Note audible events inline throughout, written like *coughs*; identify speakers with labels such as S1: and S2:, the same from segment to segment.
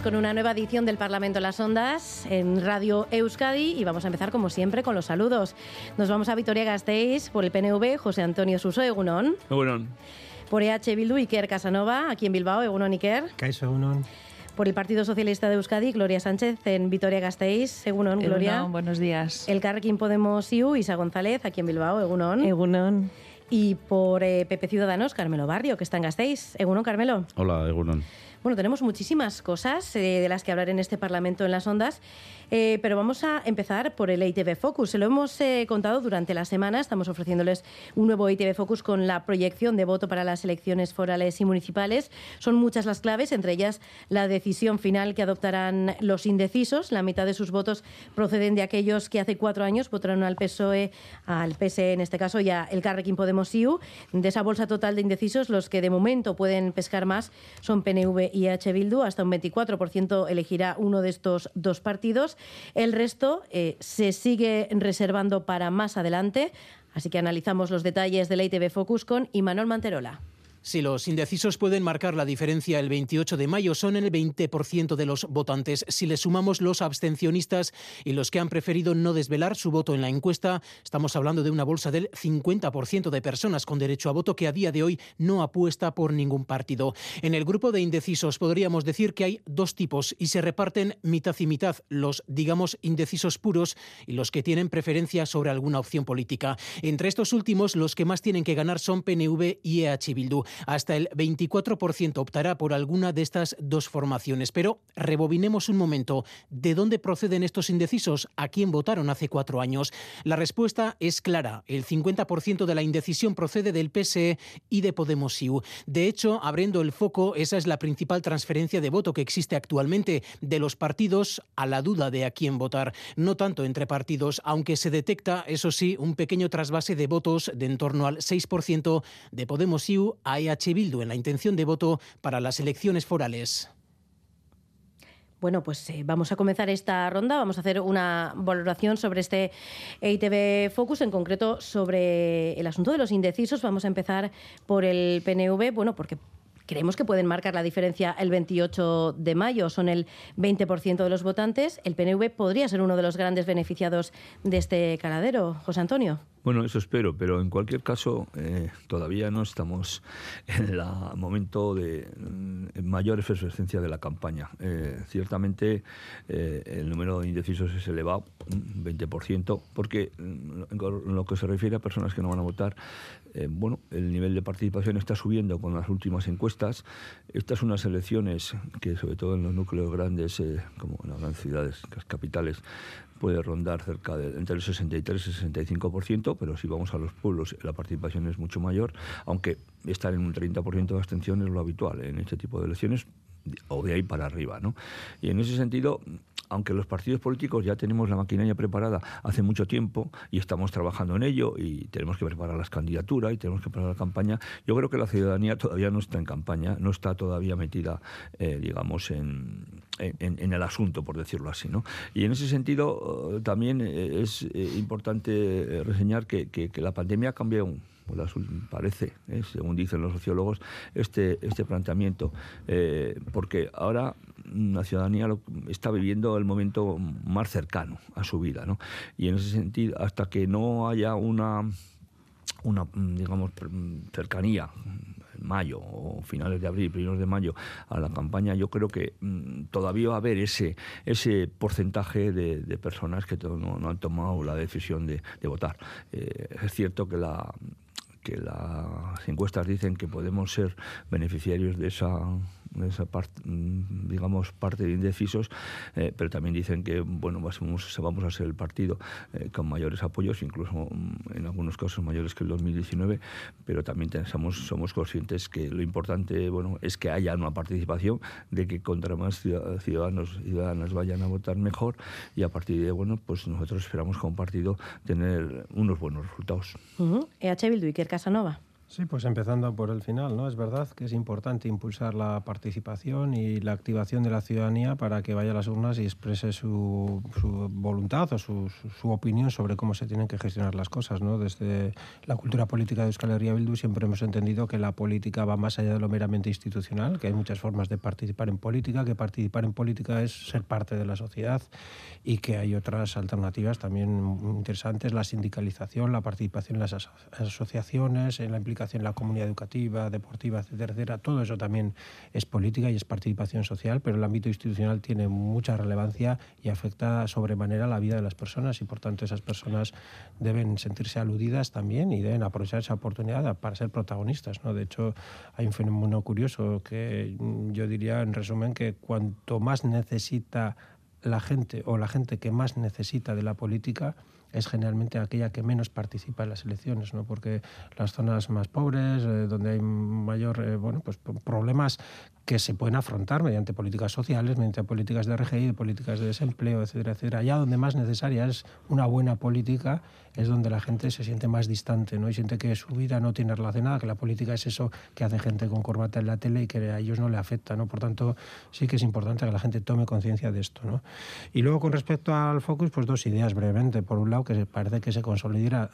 S1: Volvemos con una nueva edición del Parlamento en las Ondas en Radio Euskadi y vamos a empezar como siempre con los saludos. Nos vamos a Vitoria Gasteiz por el PNV, José Antonio Suso, Egunon.
S2: Egunon.
S1: Por EH Bildu, Iker Casanova, aquí en Bilbao, Egunon Iker.
S3: Caixo, Egunon.
S1: Por el Partido Socialista de Euskadi, Gloria Sánchez en Vitoria Gasteiz. Egunon, Gloria.
S4: Egunon, buenos días.
S1: El Carrequín Podemos IU, Isa González, aquí en Bilbao, Egunon.
S4: Egunon.
S1: Y por eh, PP Ciudadanos, Carmelo Barrio, que está en Gasteiz. Egunon, Carmelo.
S2: Hola, Egunon.
S1: Bueno, tenemos muchísimas cosas eh, de las que hablar en este Parlamento en las ondas, eh, pero vamos a empezar por el ITV Focus. Se lo hemos eh, contado durante la semana, estamos ofreciéndoles un nuevo ITV Focus con la proyección de voto para las elecciones forales y municipales. Son muchas las claves, entre ellas la decisión final que adoptarán los indecisos. La mitad de sus votos proceden de aquellos que hace cuatro años votaron al PSOE, al PSE en este caso, y a el Carrequín Podemos IU. De esa bolsa total de indecisos, los que de momento pueden pescar más son PNV y H. Bildu. Hasta un 24% elegirá uno de estos dos partidos. El resto eh, se sigue reservando para más adelante. Así que analizamos los detalles de la ITV Focus con Imanol Manterola.
S5: Si los indecisos pueden marcar la diferencia el 28 de mayo, son el 20% de los votantes. Si le sumamos los abstencionistas y los que han preferido no desvelar su voto en la encuesta, estamos hablando de una bolsa del 50% de personas con derecho a voto que a día de hoy no apuesta por ningún partido. En el grupo de indecisos podríamos decir que hay dos tipos y se reparten mitad y mitad, los digamos indecisos puros y los que tienen preferencia sobre alguna opción política. Entre estos últimos, los que más tienen que ganar son PNV y EH Bildu. Hasta el 24% optará por alguna de estas dos formaciones. Pero rebobinemos un momento. ¿De dónde proceden estos indecisos? ¿A quién votaron hace cuatro años? La respuesta es clara. El 50% de la indecisión procede del PSE y de Podemos IU. De hecho, abriendo el foco, esa es la principal transferencia de voto que existe actualmente de los partidos a la duda de a quién votar. No tanto entre partidos, aunque se detecta, eso sí, un pequeño trasvase de votos de en torno al 6% de Podemos IU EH Bildu en la intención de voto para las elecciones forales.
S1: Bueno, pues eh, vamos a comenzar esta ronda. Vamos a hacer una valoración sobre este EITB Focus, en concreto sobre el asunto de los indecisos. Vamos a empezar por el PNV, bueno, porque creemos que pueden marcar la diferencia el 28 de mayo. Son el 20% de los votantes. El PNV podría ser uno de los grandes beneficiados de este caladero. José Antonio.
S2: Bueno, eso espero, pero en cualquier caso eh, todavía no estamos en el momento de mm, mayor efervescencia de la campaña. Eh, ciertamente eh, el número de indecisos es elevado, un 20%, porque mm, en lo que se refiere a personas que no van a votar, eh, bueno, el nivel de participación está subiendo con las últimas encuestas. Estas son unas elecciones que, sobre todo en los núcleos grandes, como en las grandes ciudades, las capitales, puede rondar cerca de entre el 63 y el 65%, pero si vamos a los pueblos la participación es mucho mayor, aunque estar en un 30% de abstención es lo habitual en este tipo de elecciones o de ahí para arriba, ¿no? Y en ese sentido, aunque los partidos políticos ya tenemos la maquinaria preparada hace mucho tiempo y estamos trabajando en ello y tenemos que preparar las candidaturas y tenemos que preparar la campaña, yo creo que la ciudadanía todavía no está en campaña, no está todavía metida, eh, digamos, en, el asunto, por decirlo así. ¿no? Y en ese sentido uh, también es eh, importante reseñar que, la pandemia ha cambiado parece, ¿eh? según dicen los sociólogos, este, este planteamiento, eh, porque ahora la ciudadanía lo, está viviendo el momento más cercano a su vida, ¿no? Y en ese sentido, hasta que no haya una una digamos cercanía mayo o finales de abril, primeros de mayo a la campaña, yo creo que mmm, todavía va a haber ese ese porcentaje de, personas que no, no, han tomado la decisión de, de votar. Eh, es cierto que la que las encuestas dicen que podemos ser beneficiarios de esa esa parte, mm, digamos, parte de indecisos, eh, pero también dicen que, bueno, vamos, vamos a ser el partido con mayores apoyos, incluso mm, en algunos casos mayores que el 2019, pero también somos, somos conscientes que lo importante, bueno, es que haya una participación, de que contra más ciudadanos y ciudadanas vayan a votar mejor y a partir de, bueno, pues nosotros esperamos como partido tener unos buenos resultados.
S1: EH Bildu, Iker Casanova.
S3: Sí, pues empezando por el final, ¿no? Es verdad que es importante impulsar la participación y la activación de la ciudadanía para que vaya a las urnas y exprese su, voluntad o su, opinión sobre cómo se tienen que gestionar las cosas, ¿no? Desde la cultura política de Euskal Herria Bildu siempre hemos entendido que la política va más allá de lo meramente institucional, que hay muchas formas de participar en política, que participar en política es ser parte de la sociedad y que hay otras alternativas también interesantes, la sindicalización, la participación en las asociaciones, en la implicación en la comunidad educativa, deportiva, etcétera, todo eso también es política y es participación social, pero el ámbito institucional tiene mucha relevancia y afecta sobremanera la vida de las personas y por tanto esas personas deben sentirse aludidas también y deben aprovechar esa oportunidad para ser protagonistas. ¿no? De hecho, hay un fenómeno curioso que yo diría en resumen que cuanto más necesita la gente o la gente que más necesita de la política, es generalmente aquella que menos participa en las elecciones, ¿no? porque las zonas más pobres, eh, donde hay mayor eh, bueno, pues, problemas que se pueden afrontar mediante políticas sociales, mediante políticas de RGI, de políticas de desempleo, etcétera, etcétera. Allá donde más necesaria es una buena política, es donde la gente se siente más distante, ¿no? Y siente que su vida no tiene relacionada, que la política es eso que hace gente con corbata en la tele y que a ellos no le afecta, ¿no? Por tanto, sí que es importante que la gente tome conciencia de esto, ¿no? Y luego, con respecto al focus, pues dos ideas brevemente. Por un lado, que parece que se consolida,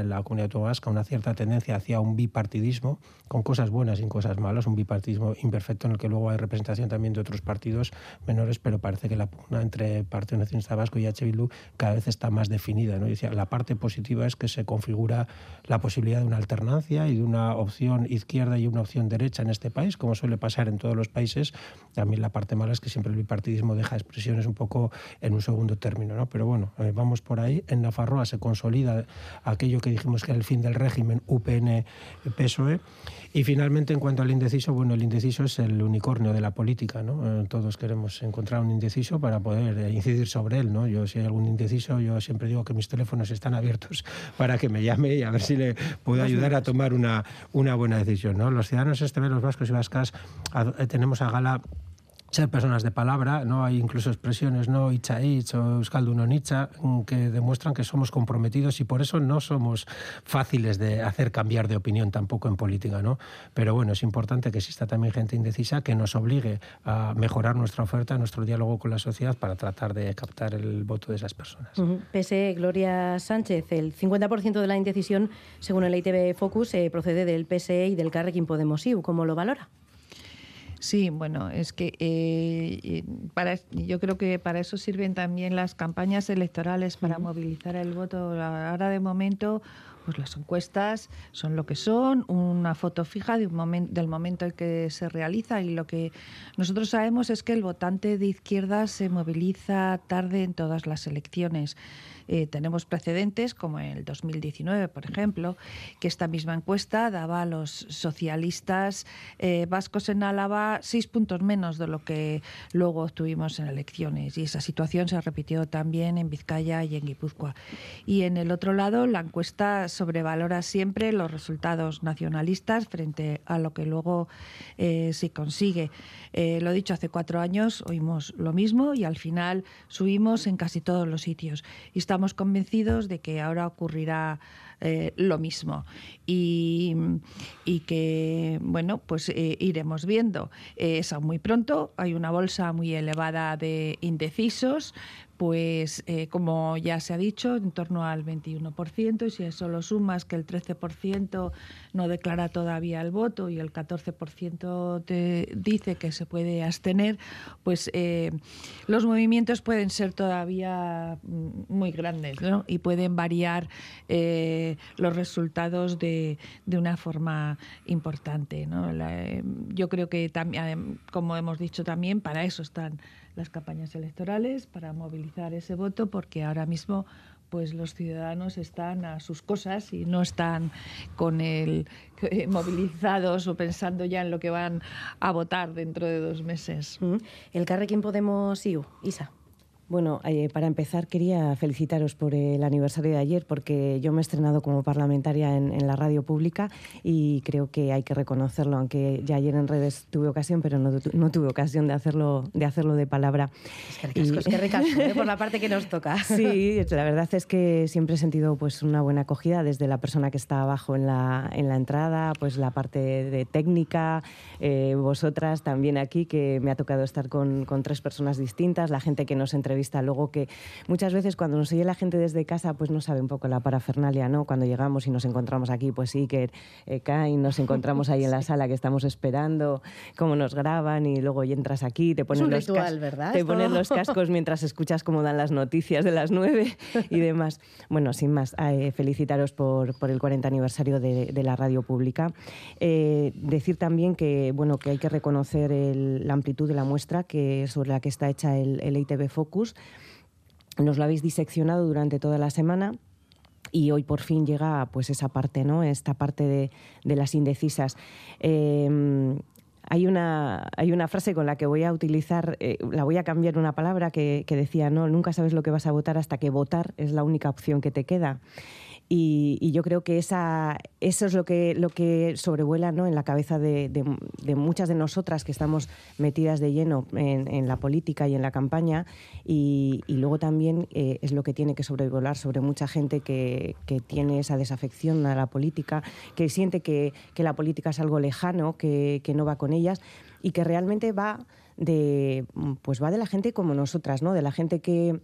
S3: en la comunidad vasca una cierta tendencia hacia un bipartidismo, con cosas buenas y cosas malas, un bipartidismo imperfecto en el que luego hay representación también de otros partidos menores, pero parece que la pugna entre Partido Nacionalista Vasco y H. Bildu cada vez está más definida. ¿no? decía, la parte positiva es que se configura la posibilidad de una alternancia y de una opción izquierda y una opción derecha en este país, como suele pasar en todos los países. También la parte mala es que siempre el bipartidismo deja expresiones un poco en un segundo término. ¿no? Pero bueno, eh, vamos por ahí. En Nafarroa se consolida aquello que dijimos que era el fin del régimen UPN-PSOE. Y finalmente, en cuanto al indeciso, bueno, el indeciso es el unicornio de la política, ¿no? Eh, todos queremos encontrar un indeciso para poder eh, incidir sobre él, ¿no? Yo, si hay algún indeciso, yo siempre digo que mis teléfonos están abiertos para que me llame y a ver si le puedo ayudar a tomar una, una buena decisión, ¿no? Los ciudadanos este los vascos y vascas, eh, tenemos a gala ser personas de palabra, no hay incluso expresiones no itcha itch o euskaldun mm, que demuestran que somos comprometidos y por eso no somos fáciles de hacer cambiar de opinión tampoco en política, ¿no? Pero bueno, es importante que exista también gente indecisa que nos obligue a mejorar nuestra oferta, nuestro diálogo con la sociedad para tratar de captar el voto de esas personas.
S1: Pese Gloria Sánchez, el 50% de la indecisión, según el ITV Focus, eh, procede del PSE y del Carrequín Podemos IU. ¿Cómo lo valora?
S4: Sí, bueno, es que eh, para, yo creo que para eso sirven también las campañas electorales, para movilizar el voto. Ahora de momento, pues las encuestas son lo que son, una foto fija de un del momento en que se realiza y lo que nosotros sabemos es que el votante de izquierda se moviliza tarde en todas las elecciones. Eh, tenemos precedentes, como en el 2019, por ejemplo, que esta misma encuesta daba a los socialistas eh, vascos en Álava seis puntos menos de lo que luego obtuvimos en elecciones. Y esa situación se repitió también en Vizcaya y en Guipúzcoa. Y en el otro lado, la encuesta sobrevalora siempre los resultados nacionalistas frente a lo que luego eh, se consigue. lo dicho, hace cuatro años oímos lo mismo y al final subimos en casi todos los sitios. Y estamos convencidos de que ahora ocurrirá eh, lo mismo y, que, bueno, pues eh, iremos viendo. es aún muy pronto, hay una bolsa muy elevada de indecisos, pues eh, como ya se ha dicho, en torno al 21%, y si eso lo sumas que el 13% no declara todavía el voto y el 14% te dice que se puede abstener, pues eh, los movimientos pueden ser todavía mm, muy grandes ¿no? y pueden variar eh, los resultados de, de, una forma importante. ¿no? yo creo que también, como hemos dicho también, para eso están las campañas electorales para movilizar ese voto porque ahora mismo pues los ciudadanos están a sus cosas y no están con el eh, movilizados o pensando ya en lo que van a votar dentro de dos meses.
S1: Mm. El Carrequín Podemos IU, Isa.
S6: Bueno, eh, para empezar quería felicitaros por el aniversario de ayer porque yo me he estrenado como parlamentaria en, la radio pública y creo que hay que reconocerlo, aunque ya ayer en redes tuve ocasión, pero no, tuve ocasión de hacerlo de hacerlo de palabra.
S1: Es que es que ¿eh? por la parte que nos toca. *laughs*
S6: Sí, la verdad es que siempre he sentido pues una buena acogida desde la persona que está abajo en la, en la entrada, pues la parte de técnica, eh, vosotras también aquí, que me ha tocado estar con, con tres personas distintas, la gente que nos entrevista vista. Luego que muchas veces cuando nos oye la gente desde casa, pues no sabe un poco la parafernalia, ¿no? Cuando llegamos y nos encontramos aquí, pues sí, que eh, caen, nos *laughs* encontramos ahí en la sala que estamos esperando, cómo nos graban y luego entras aquí, te ponen, los, te ponen los cascos mientras escuchas cómo dan las noticias de las nueve y demás. Bueno, sin más, eh, felicitaros por, por, el 40 aniversario de, la radio pública. Eh, decir también que, bueno, que hay que reconocer la amplitud de la muestra que, sobre la que está hecha el, el ITV Focus nos lo habéis diseccionado durante toda la semana y hoy por fin llega pues esa parte, ¿no? Esta parte de, las indecisas. Em, hay una, hay una frase con la que voy a utilizar, eh, la voy a cambiar una palabra que, que, decía, no, nunca sabes lo que vas a votar hasta que votar es la única opción que te queda. Y, yo creo que esa, eso es lo que, lo que sobrevuela ¿no? en la cabeza de, muchas de nosotras que estamos metidas de lleno en, la política y en la campaña. Y, luego también eh, es lo que tiene que sobrevolar sobre mucha gente que, tiene esa desafección a la política, que siente que, la política es algo lejano, que, que no va con ellas y que realmente va de, pues va de la gente como nosotras, ¿no? de la gente que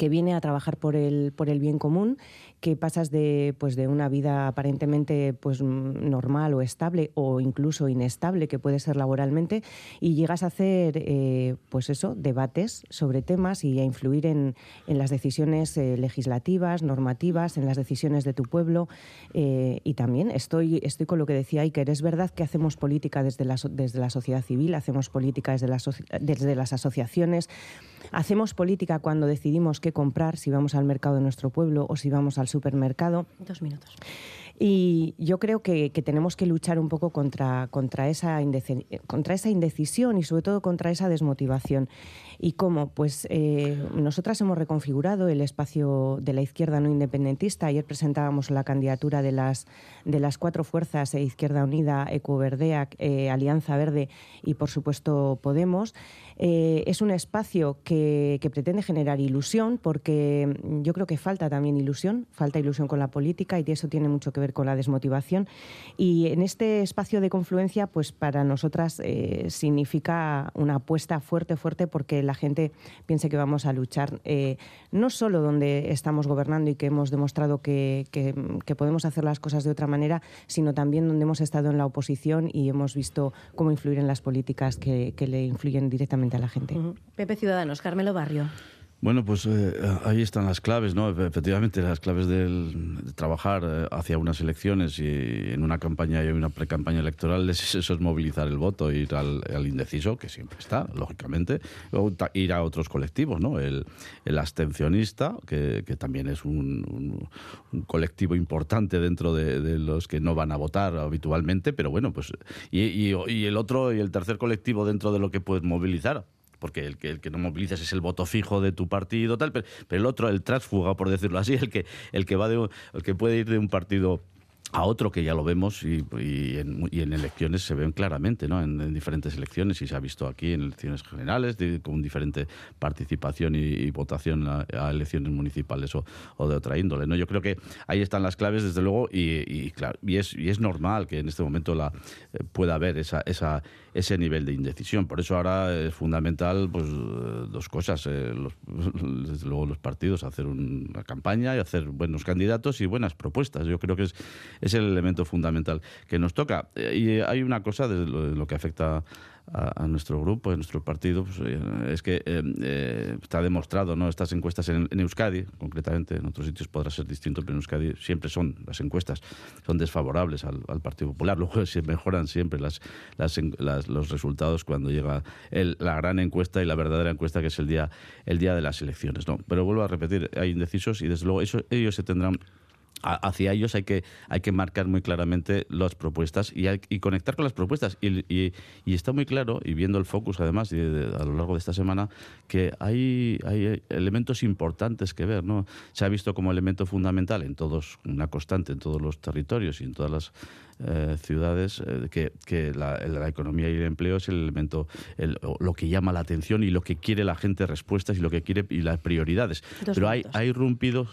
S6: que viene a trabajar por el, por el bien común, que pasas de, pues de una vida aparentemente pues, normal o estable o incluso inestable, que puede ser laboralmente, y llegas a hacer eh, pues eso, debates sobre temas y a influir en, en las decisiones eh, legislativas, normativas, en las decisiones de tu pueblo. Eh, y también estoy, estoy con lo que decía Iker, es verdad que hacemos política desde la, desde la sociedad civil, hacemos política desde las, desde las asociaciones, hacemos política cuando decidimos qué comprar, si vamos al mercado de nuestro pueblo o si vamos al supermercado.
S1: Dos minutos.
S6: Y yo creo que, tenemos que luchar un poco contra, contra, esa contra esa indecisión y sobre todo contra esa desmotivación. ¿Y cómo? Pues eh, nosotras hemos reconfigurado el espacio de la izquierda no independentista. Ayer presentábamos la candidatura de las, de las cuatro fuerzas, eh, Izquierda Unida, Ecoverdea, eh, Alianza Verde y, por supuesto, Podemos. es un espacio que, que pretende generar ilusión porque yo creo que falta también ilusión, falta ilusión con la política y eso tiene mucho que ver con la desmotivación. Y en este espacio de confluencia, pues para nosotras eh, significa una apuesta fuerte, fuerte, porque la gente piense que vamos a luchar eh, no solo donde estamos gobernando y que hemos demostrado que, que, podemos hacer las cosas de otra manera, sino también donde hemos estado en la oposición y hemos visto cómo influir en las políticas que, que le influyen directamente a la gente.
S1: Pepe Ciudadanos, Carmelo Barrio.
S7: Bueno, pues eh, ahí están las claves, ¿no? Efectivamente, las claves del, de trabajar eh, hacia unas elecciones y en una campaña y una pre-campaña electoral, *laughs* eso es movilizar el voto, ir al, indeciso, que siempre está, lógicamente, o ir a otros colectivos, ¿no? El, el abstencionista, que, que, también es un, un, colectivo importante dentro de, de, los que no van a votar habitualmente, pero bueno, pues. Y, y, y el otro, y el tercer colectivo dentro de lo que puedes movilizar, porque el que, el que no movilizas es el voto fijo de tu partido, tal, pero, el otro, el transfuga, por decirlo así, *laughs* el que, el que va de, el que puede ir de un partido a otro que ya lo vemos y, en, elecciones se ven claramente, ¿no? En, diferentes elecciones y se ha visto aquí en elecciones generales con diferente participación y, votación a, elecciones municipales o, de otra índole, ¿no? Yo creo que ahí están las claves desde luego y, claro y es, y es normal que en este momento la eh, pueda haber esa, esa, ese nivel de indecisión. Por eso ahora es fundamental pues dos cosas, eh, *laughs* desde luego los partidos hacer una campaña y hacer buenos candidatos y buenas propuestas. Yo creo que es es el elemento fundamental que nos toca. Eh, y hay una cosa de lo, que afecta a, nuestro grupo, a nuestro partido, pues, eh, es que eh, eh, está demostrado, ¿no? Estas encuestas en, Euskadi, concretamente, en otros sitios podrá ser distinto, pero en Euskadi siempre son las encuestas, son desfavorables al, Partido Popular. Luego *laughs* se mejoran siempre las, los resultados cuando llega la gran encuesta y la verdadera encuesta, que es el día, el día de las elecciones. ¿no? Pero vuelvo a repetir, hay indecisos y desde luego ellos se tendrán hacia ellos hay que, hay que marcar muy claramente las propuestas y, y conectar con las propuestas. Y, y, está muy claro, y viendo el focus además a lo largo de esta semana, que hay, hay elementos importantes que ver. ¿no? Se ha visto como elemento fundamental en todos, una constante en todos los territorios y en todas las eh, ciudades eh, que, que la, economía y el empleo es el elemento, lo que llama la atención y lo que quiere la gente respuestas y lo que quiere y las prioridades. Pero hay, hay, irrumpido,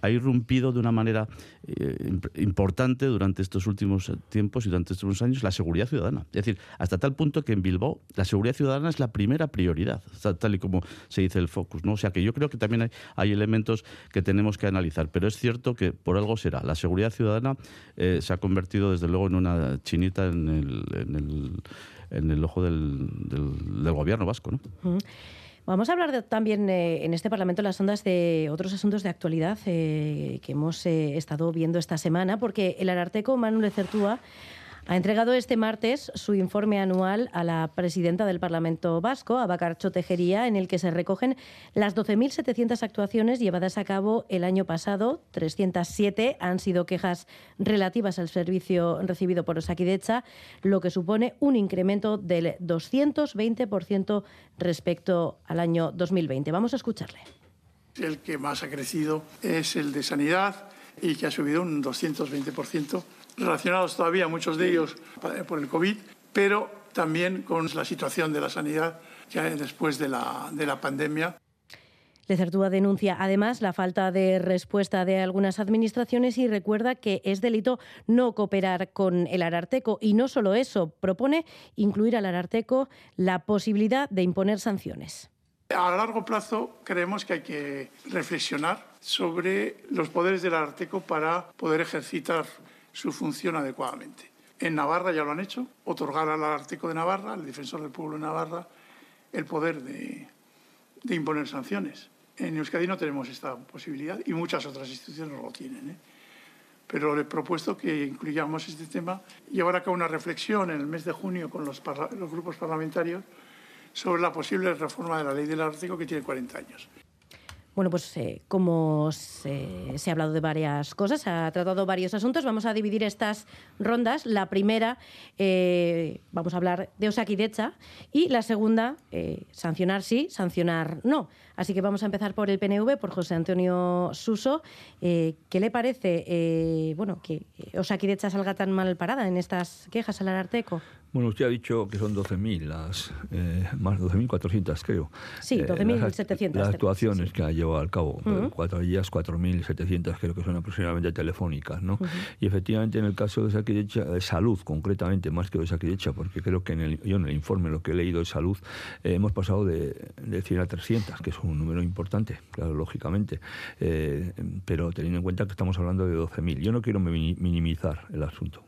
S7: ha irrumpido de una manera eh, importante durante estos últimos tiempos y durante estos años la seguridad ciudadana. Es decir, hasta tal punto que en Bilbao la seguridad ciudadana es la primera prioridad, tal y como se dice el focus. ¿no? O sea que yo creo que también hay, hay elementos que tenemos que analizar, pero es cierto que por algo será. La seguridad ciudadana se ha convertido desde luego en una chinita en el, en el, en el ojo del, del, gobierno vasco. ¿no?
S1: Vamos a hablar también eh, en este Parlamento las ondas de otros asuntos de actualidad eh, que hemos eh, estado viendo esta semana, porque el Ararteco Manuel Certúa ha entregado este martes su informe anual a la presidenta del Parlamento Vasco, Abacarcho Tejería, en el que se recogen las 12.700 actuaciones llevadas a cabo el año pasado. 307 han sido quejas relativas al servicio recibido por Osakidecha, lo que supone un incremento del 220% respecto al año 2020. Vamos a escucharle.
S8: El que más ha crecido es el de sanidad y que ha subido un 220% relacionados todavía muchos de ellos por el COVID, pero también con la situación de la sanidad ya después de la, de la pandemia.
S1: Lecertúa denuncia además la falta de respuesta de algunas administraciones y recuerda que es delito no cooperar con el Ararteco. Y no solo eso, propone incluir al Ararteco la posibilidad de imponer sanciones.
S8: A largo plazo creemos que hay que reflexionar sobre los poderes del Ararteco para poder ejercitar su función adecuadamente. En Navarra ya lo han hecho, otorgar al Arteco de Navarra, al defensor del pueblo de Navarra, el poder de, imponer sanciones. En Euskadi no tenemos esta posibilidad y muchas otras instituciones no lo tienen. ¿eh? Pero le he propuesto que incluyamos este tema llevar a cabo una reflexión en el mes de junio con los, grupos parlamentarios sobre la posible reforma de la ley del Arteco que tiene 40 años.
S1: Bueno, pues eh, como se, ha hablado de varias cosas, ha tratado varios asuntos, vamos a dividir estas rondas. La primera, eh, vamos a hablar de Osakidecha y la segunda, eh, sancionar sí, sancionar no. Así que vamos a empezar por el PNV, por José Antonio Suso. ¿Qué le parece bueno, que Osakidecha salga tan mal parada en estas quejas al Ararteco?
S2: Bueno, usted ha dicho que son 12.000, las eh, más 12.400 creo.
S1: Sí, 12.700.
S2: Eh, las, actuaciones que ha llevado al cabo. Cuatro días, 4.700 creo que son aproximadamente telefónicas, ¿no? Y efectivamente en el caso de Saquidecha, de salud concretamente, más que de Saquidecha, porque creo que en el, yo en el informe lo que he leído de salud, eh, hemos pasado de, de 100 a 300, que es un número importante, claro, lógicamente. pero teniendo en cuenta que estamos hablando de 12.000. Yo no quiero minimizar el asunto,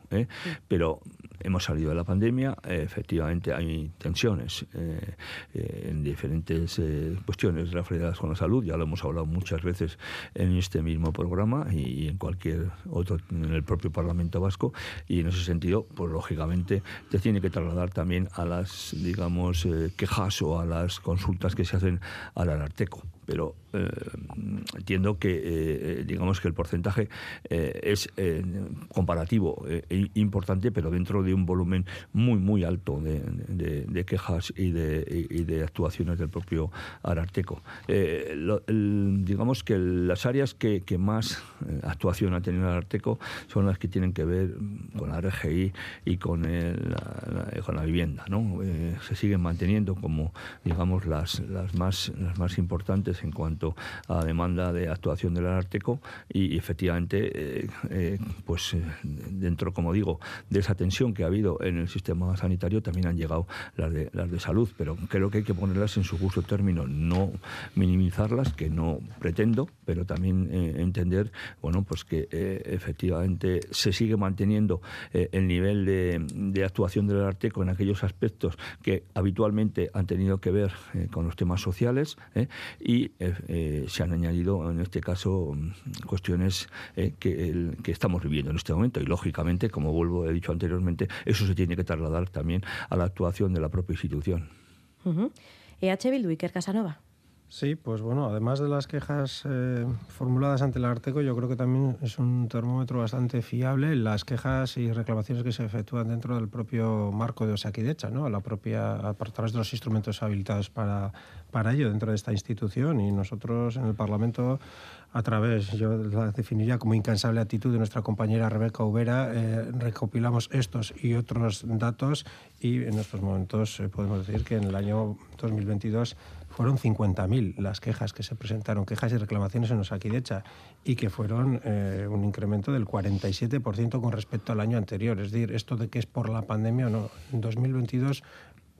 S2: pero hemos salido de la pandemia, efectivamente hay tensiones eh, eh, en diferentes eh, cuestiones relacionadas con la salud, ya lo hemos hablado muchas veces en este mismo programa y en cualquier otro, en el propio Parlamento Vasco, y en ese sentido, pues lógicamente te tiene que trasladar también a las, digamos, quejas o a las consultas que se hacen al Ararteco pero eh, entiendo que eh, digamos que el porcentaje eh, es comparativo e importante pero dentro de un volumen muy muy alto de, quejas y de, actuaciones del propio Ararteco digamos que las áreas que, más actuación ha tenido Ararteco son las que tienen que ver con la RGI y con, la, con la vivienda ¿no? se siguen manteniendo como digamos las, las más las más importantes en cuanto a demanda de actuación del Arteco y, efectivamente, pues dentro, como digo, de esa tensión que ha habido en el sistema sanitario también han llegado las de, las de salud, pero creo que hay que ponerlas en su justo término, no minimizarlas, que no pretendo, pero también entender, bueno, pues que efectivamente se sigue manteniendo el nivel de, de actuación del Arteco en aquellos aspectos que habitualmente han tenido que ver eh, con los temas sociales eh, y eh, se han añadido en este caso mm, cuestiones que, que, estamos viviendo en este momento y lógicamente, como vuelvo he dicho anteriormente, eso se tiene que trasladar también a la actuación de la propia institución.
S1: EH Bildu, Iker Casanova.
S3: Sí, pues bueno, además de las quejas eh, formuladas ante el Arteco, yo creo que también es un termómetro bastante fiable las quejas y reclamaciones que se efectúan dentro del propio marco de Osakidecha, ¿no? a, la propia, a través de los instrumentos habilitados para, para ello dentro de esta institución. Y nosotros en el Parlamento a través, yo la definiría como incansable actitud de nuestra compañera Rebeca Ubera, eh, recopilamos estos y otros datos y en estos momentos eh, podemos decir que en el año 2022 fueron 50.000 las quejas que se presentaron, quejas y reclamaciones en Osakidecha, y que fueron eh, un incremento del 47% con respecto al año anterior. Es decir, esto de que es por la pandemia o no, en 2022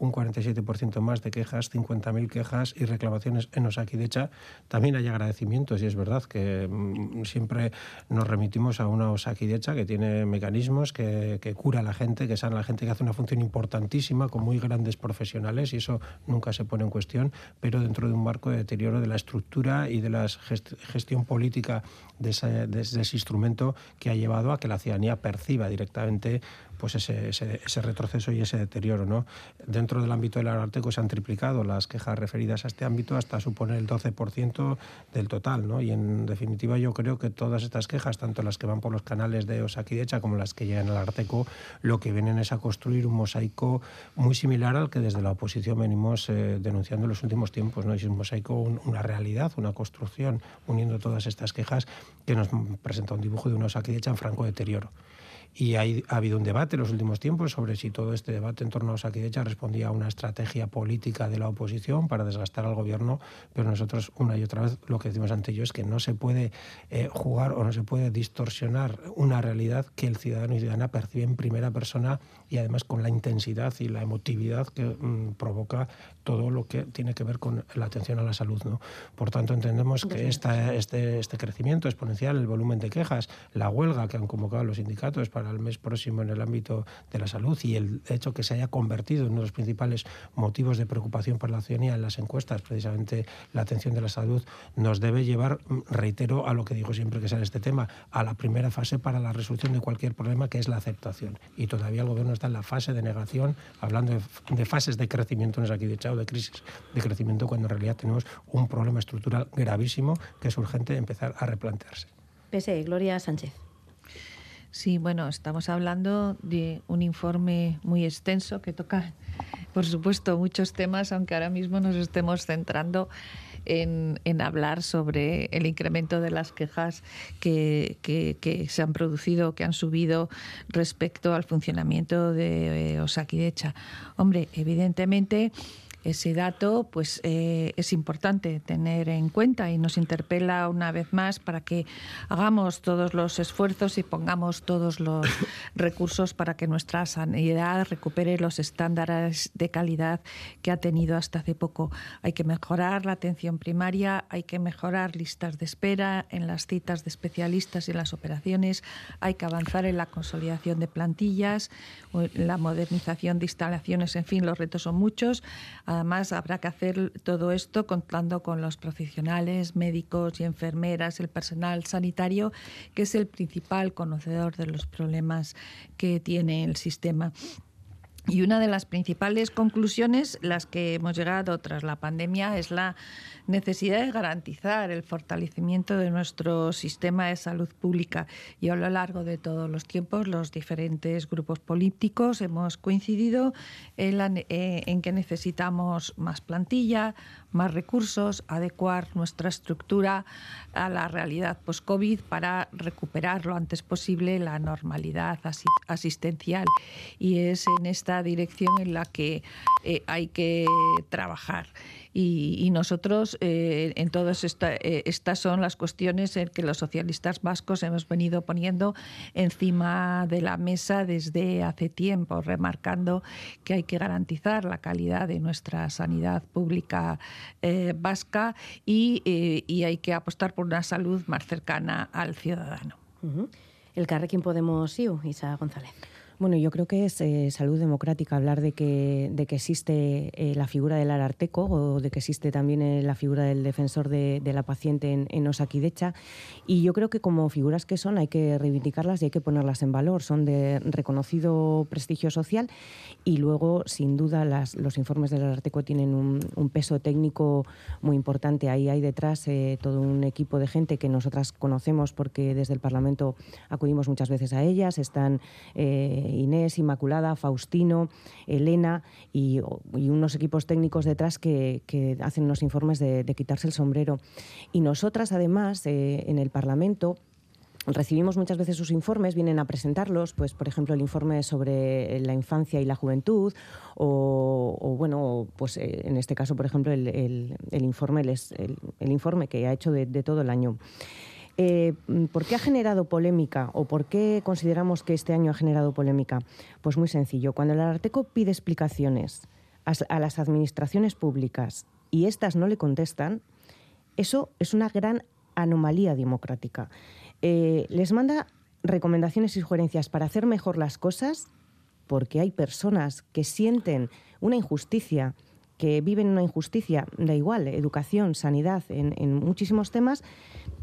S3: un 47% más de quejas, 50.000 quejas y reclamaciones en Osakidecha. También hay agradecimientos y es verdad que mm, siempre nos remitimos a una Osakidecha que tiene mecanismos, que, cura a la gente, que sana a la gente, que hace una función importantísima con muy grandes profesionales y eso nunca se pone en cuestión, pero dentro de un marco de deterioro de la estructura y de la gestión política de ese, de ese instrumento que ha llevado a que la ciudadanía perciba directamente pues ese, ese, retroceso y ese deterioro. ¿no? Dentro del ámbito del Ararteco se han triplicado las quejas referidas a este ámbito hasta suponer el 12% del total. ¿no? Y en definitiva yo creo que todas estas quejas, tanto las que van por los canales de Osakidecha como las que llegan al Arteco, lo que vienen es a construir un mosaico muy similar al que desde la oposición venimos eh, denunciando en los últimos tiempos. ¿no? Es un mosaico, una realidad, una construcción, uniendo todas estas quejas que nos presenta un dibujo de una Osakidecha en franco deterioro. Y hay, ha habido un debate en los últimos tiempos sobre si todo este debate en torno a Osakidecha respondía a una estrategia política de la oposición para desgastar al gobierno, pero nosotros una y otra vez lo que decimos ante ello es que no se puede eh, jugar o no se puede distorsionar una realidad que el ciudadano y ciudadana percibe en primera persona y además con la intensidad y la emotividad que mm, provoca todo lo que tiene que ver con la atención a la salud. ¿no? Por tanto, entendemos que esta, este, este crecimiento exponencial, el volumen de quejas, la huelga que han convocado los sindicatos para el mes próximo en el ámbito de la salud y el hecho que se haya convertido en uno de los principales motivos de preocupación para la ciudadanía en las encuestas, precisamente la atención de la salud, nos debe llevar, reitero, a lo que digo siempre que sale este tema, a la primera fase para la resolución de cualquier problema, que es la aceptación. Y todavía el gobierno está en la fase de negación, hablando de, fases de crecimiento, no es aquí de de crisis de crecimiento, cuando en realidad tenemos un problema estructural gravísimo que es urgente empezar a replantearse.
S1: PSE, Gloria Sánchez.
S4: Sí, bueno, estamos hablando de un informe muy extenso que toca, por supuesto, muchos temas, aunque ahora mismo nos estemos centrando en, hablar sobre el incremento de las quejas que, que, se han producido, que han subido respecto al funcionamiento de Osakidecha. Hombre, evidentemente ese dato pues eh, es importante tener en cuenta y nos interpela una vez más para que hagamos todos los esfuerzos y pongamos todos los *coughs* recursos para que nuestra sanidad recupere los estándares de calidad que ha tenido hasta hace poco. Hay que mejorar la atención primaria, hay que mejorar listas de espera en las citas de especialistas y en las operaciones, hay que avanzar en la consolidación de plantillas, la modernización de instalaciones, en fin, los retos son muchos. Además, habrá que hacer todo esto contando con los profesionales, médicos y enfermeras, el personal sanitario, que es el principal conocedor de los problemas que tiene el sistema. Y una de las principales conclusiones, las que hemos llegado tras la pandemia, es la necesidad de garantizar el fortalecimiento de nuestro sistema de salud pública. Y a lo largo de todos los tiempos, los diferentes grupos políticos hemos coincidido en, eh, que necesitamos más plantilla, más recursos, adecuar nuestra estructura a la realidad post-COVID para recuperar lo antes posible la normalidad asistencial. Y es en esta esta dirección en la que eh, hay que trabajar. Y, nosotros, eh, en todas eh, estas son las cuestiones en que los socialistas vascos hemos venido poniendo encima de la mesa desde hace tiempo, remarcando que hay que garantizar la calidad de nuestra sanidad pública eh, vasca y, hay que apostar por una salud más cercana al ciudadano.
S1: El Carrequín Podemos IU, Isa González.
S6: Bueno, yo creo que es eh, salud democrática hablar de que, de que existe eh, la figura del ararteco o de que existe también eh, la figura del defensor de, la paciente en, en, Osakidecha. Y yo creo que como figuras que son hay que reivindicarlas y hay que ponerlas en valor. Son de reconocido prestigio social y luego, sin duda, las, los informes del ararteco tienen un, un, peso técnico muy importante. Ahí hay detrás todo un equipo de gente que nosotras conocemos porque desde el Parlamento acudimos muchas veces a ellas. Están Inés, Inmaculada, Faustino, Elena y, unos equipos técnicos detrás que, hacen unos informes de, quitarse el sombrero. Y nosotras, además, eh, en el Parlamento, recibimos muchas veces sus informes, vienen a presentarlos, pues por ejemplo el informe sobre la infancia y la juventud, o, bueno, pues eh, en este caso, por ejemplo, el, informe, el, informe que ha hecho de todo el año. Eh, ¿Por qué ha generado polémica o por qué consideramos que este año ha generado polémica? Pues muy sencillo. Cuando el Arteco pide explicaciones a, las administraciones públicas y éstas no le contestan, eso es una gran anomalía democrática. Eh, les manda recomendaciones y sugerencias para hacer mejor las cosas porque hay personas que sienten una injusticia, que viven una injusticia, da igual, educación, sanidad, en muchísimos temas,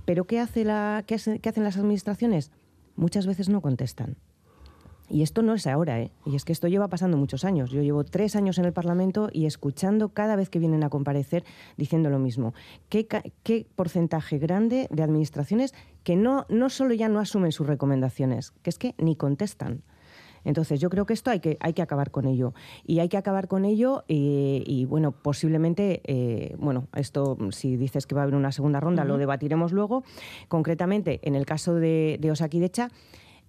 S6: pero ¿qué, hace la, qué, hacen las administraciones? Muchas veces no contestan. Y esto no es ahora, ¿eh? y es que esto lleva pasando muchos años. Yo llevo tres años en el Parlamento y escuchando cada vez que vienen a comparecer diciendo lo mismo. ¿Qué, qué porcentaje grande de administraciones que no, no solo ya no asumen sus recomendaciones, que es que ni contestan? Entonces, yo creo que esto hay que, hay que acabar con ello. Y hay que acabar con ello y, bueno, posiblemente, eh, bueno, esto si dices que va a haber una segunda ronda, lo debatiremos luego. Concretamente, en el caso de, de Osakidecha,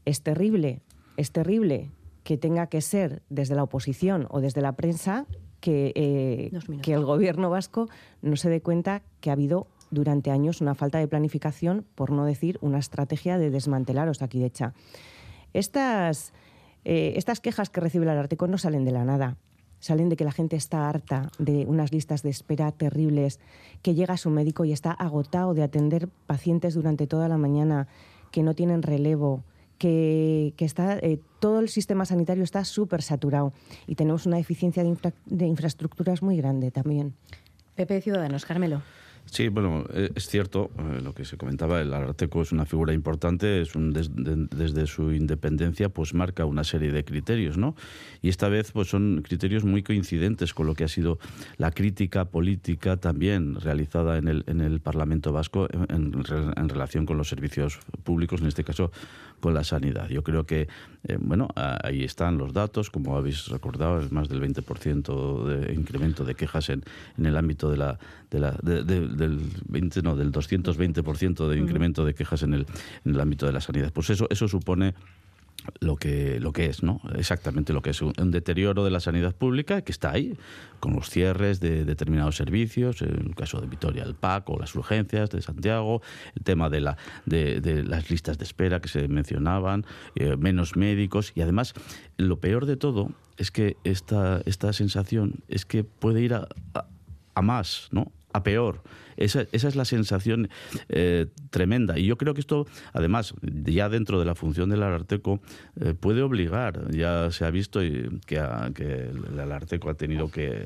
S6: es terrible, es terrible que tenga que ser desde la oposición o desde la prensa que, eh, que el gobierno vasco no se dé cuenta que ha habido durante años una falta de planificación, por no decir una estrategia de desmantelar Osakidecha. Estas eh, estas quejas que recibe el Ararteco no salen de la nada. Salen de que la gente está harta de unas listas de espera terribles, que llega a su médico y está agotado de atender pacientes durante toda la mañana, que no tienen relevo, que, está, eh, todo el sistema sanitario está súper saturado y tenemos una deficiencia de, infraestructuras muy grande también.
S1: Pepe Ciudadanos, Carmelo.
S7: Sí, bueno, eh, es cierto eh, lo que se comentaba, el Arteco es una figura importante, es un desde su independencia pues marca una serie de criterios, ¿no? Y esta vez pues son criterios muy coincidentes con lo que ha sido la crítica política también realizada en el, en el Parlamento Vasco en, en relación con los servicios públicos, en este caso con la sanidad. Yo creo que, eh, bueno, ahí están los datos, como habéis recordado, es más del 20% de incremento de quejas en, en el ámbito de la, de la del 20, no, del 220% de incremento de quejas en el, en el ámbito de la sanidad. Pues eso, eso supone lo que, lo que es, ¿no? Exactamente lo que es un, deterioro de la sanidad pública que está ahí, con los cierres de determinados servicios, en el caso de Vitoria, el PAC o las urgencias de Santiago, el tema de, la, de, las listas de espera que se mencionaban, eh, menos médicos y además lo peor de todo es que esta, esta sensación es que puede ir a, a más, ¿no? a peor. Esa, es la sensación eh, tremenda. Y yo creo que esto, además, ya dentro de la función del Arteco, eh, puede obligar, ya se ha visto que, que el Arteco ha tenido que,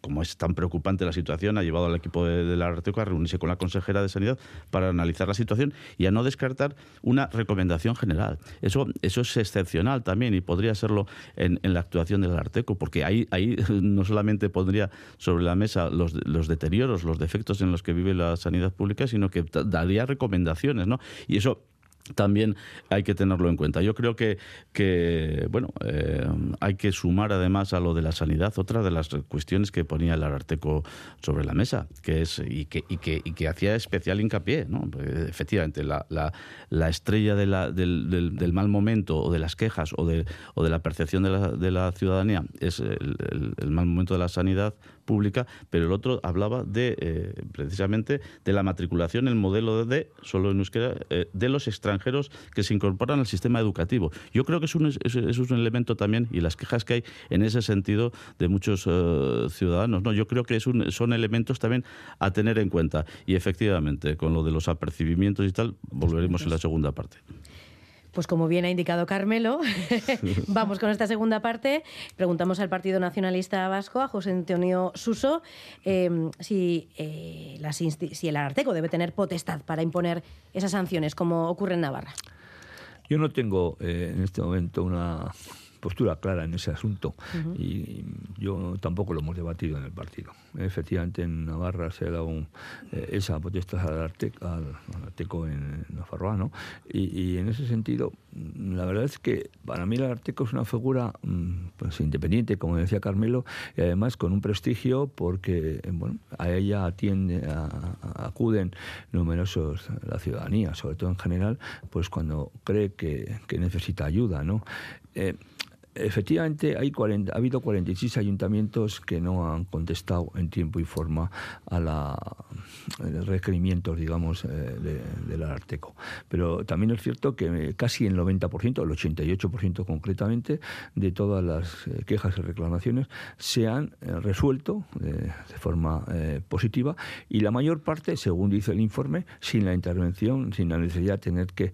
S7: como es tan preocupante la situación, ha llevado al equipo del Arteco a reunirse con la consejera de Sanidad para analizar la situación y a no descartar una recomendación general. Eso, eso es excepcional también y podría serlo en, la actuación del Arteco, porque ahí, ahí *laughs* no solamente pondría sobre la mesa los, los deterioros, los defectos en los que vive la sanidad pública, sino que daría recomendaciones, ¿no? Y eso también hay que tenerlo en cuenta. Yo creo que, que bueno, eh, hay que sumar además a lo de la sanidad otra de las cuestiones que ponía el Ararteco sobre la mesa, que es y que, y que, que hacía especial hincapié. ¿no? Efectivamente, la, la, la estrella de la, del, del, mal momento o de las quejas o de, o de la percepción de la, de ciudadanía es el mal momento de la sanidad pública, pero el otro hablaba de eh, precisamente de la matriculación, el modelo de, solo en euskera, eh, de los extranjeros que se incorporan al sistema educativo. Yo creo que es un, es, un elemento también, y las quejas que hay en ese sentido de muchos uh, ciudadanos, ¿no? yo creo que es un, son elementos también a tener en cuenta. Y efectivamente, con lo de los apercibimientos y tal, volveremos en la segunda parte.
S1: Pues como bien ha indicado Carmelo, *laughs* vamos con esta segunda parte. Preguntamos al Partido Nacionalista Vasco, a José Antonio Suso, si, eh, si el Ararteco debe tener potestad para imponer esas sanciones, como ocurre en Navarra.
S2: Yo no tengo eh, en este momento una postura clara en ese asunto uh -huh. y yo tampoco lo hemos debatido en el partido. Efectivamente, en Navarra se ha dado un, eh, esa potestad al Arteco, al, al Arteco en, en Nafarroa, ¿no? Y, y, en ese sentido, la verdad es que para mí el Arteco es una figura pues, independiente, como decía Carmelo, y además con un prestigio porque bueno, a ella atiende, a, a, acuden numerosos la ciudadanía, sobre todo en general, pues cuando cree que, que necesita ayuda, ¿no? Eh, Efectivamente, hay 40, ha habido 46 ayuntamientos que no han contestado en tiempo y forma a los requerimientos, digamos, eh, de, Arteco. Pero también es cierto que casi el 90%, el 88% concretamente, de todas las eh, quejas y reclamaciones se han eh, resuelto de forma positiva y la mayor parte, según dice el informe, sin la intervención, sin la necesidad de tener que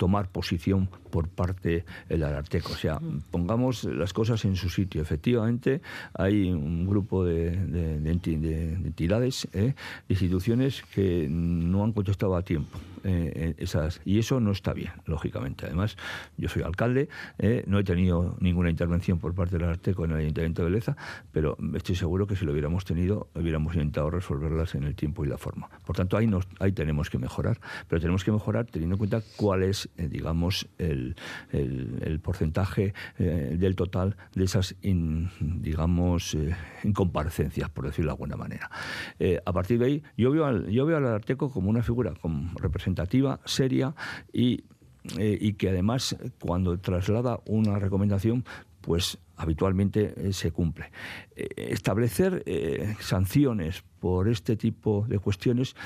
S2: tomar posición por parte del Ararteco. O sea, pongamos las cosas en su sitio. Efectivamente, hay un grupo de, de, de, de entidades, eh, instituciones que no han contestado a tiempo. Eh, esas y eso no está bien, lógicamente. Además, yo soy alcalde, eh, no he tenido ninguna intervención por parte del Arteco en el Ayuntamiento de Leza, pero estoy seguro que si lo hubiéramos tenido, hubiéramos intentado resolverlas en el tiempo y la forma. Por tanto, ahí, nos, ahí tenemos que mejorar, pero tenemos que mejorar teniendo en cuenta cuál es, eh, digamos, el, el, porcentaje eh, del total de esas, in, digamos, eh, incomparecencias, por decirlo de alguna manera. Eh, a partir de ahí, yo veo al, yo veo al Arteco como una figura representativa, seria y, eh, y que además, cuando traslada una recomendación, pues habitualmente eh, se cumple. Eh, establecer eh, sanciones por este tipo de cuestiones,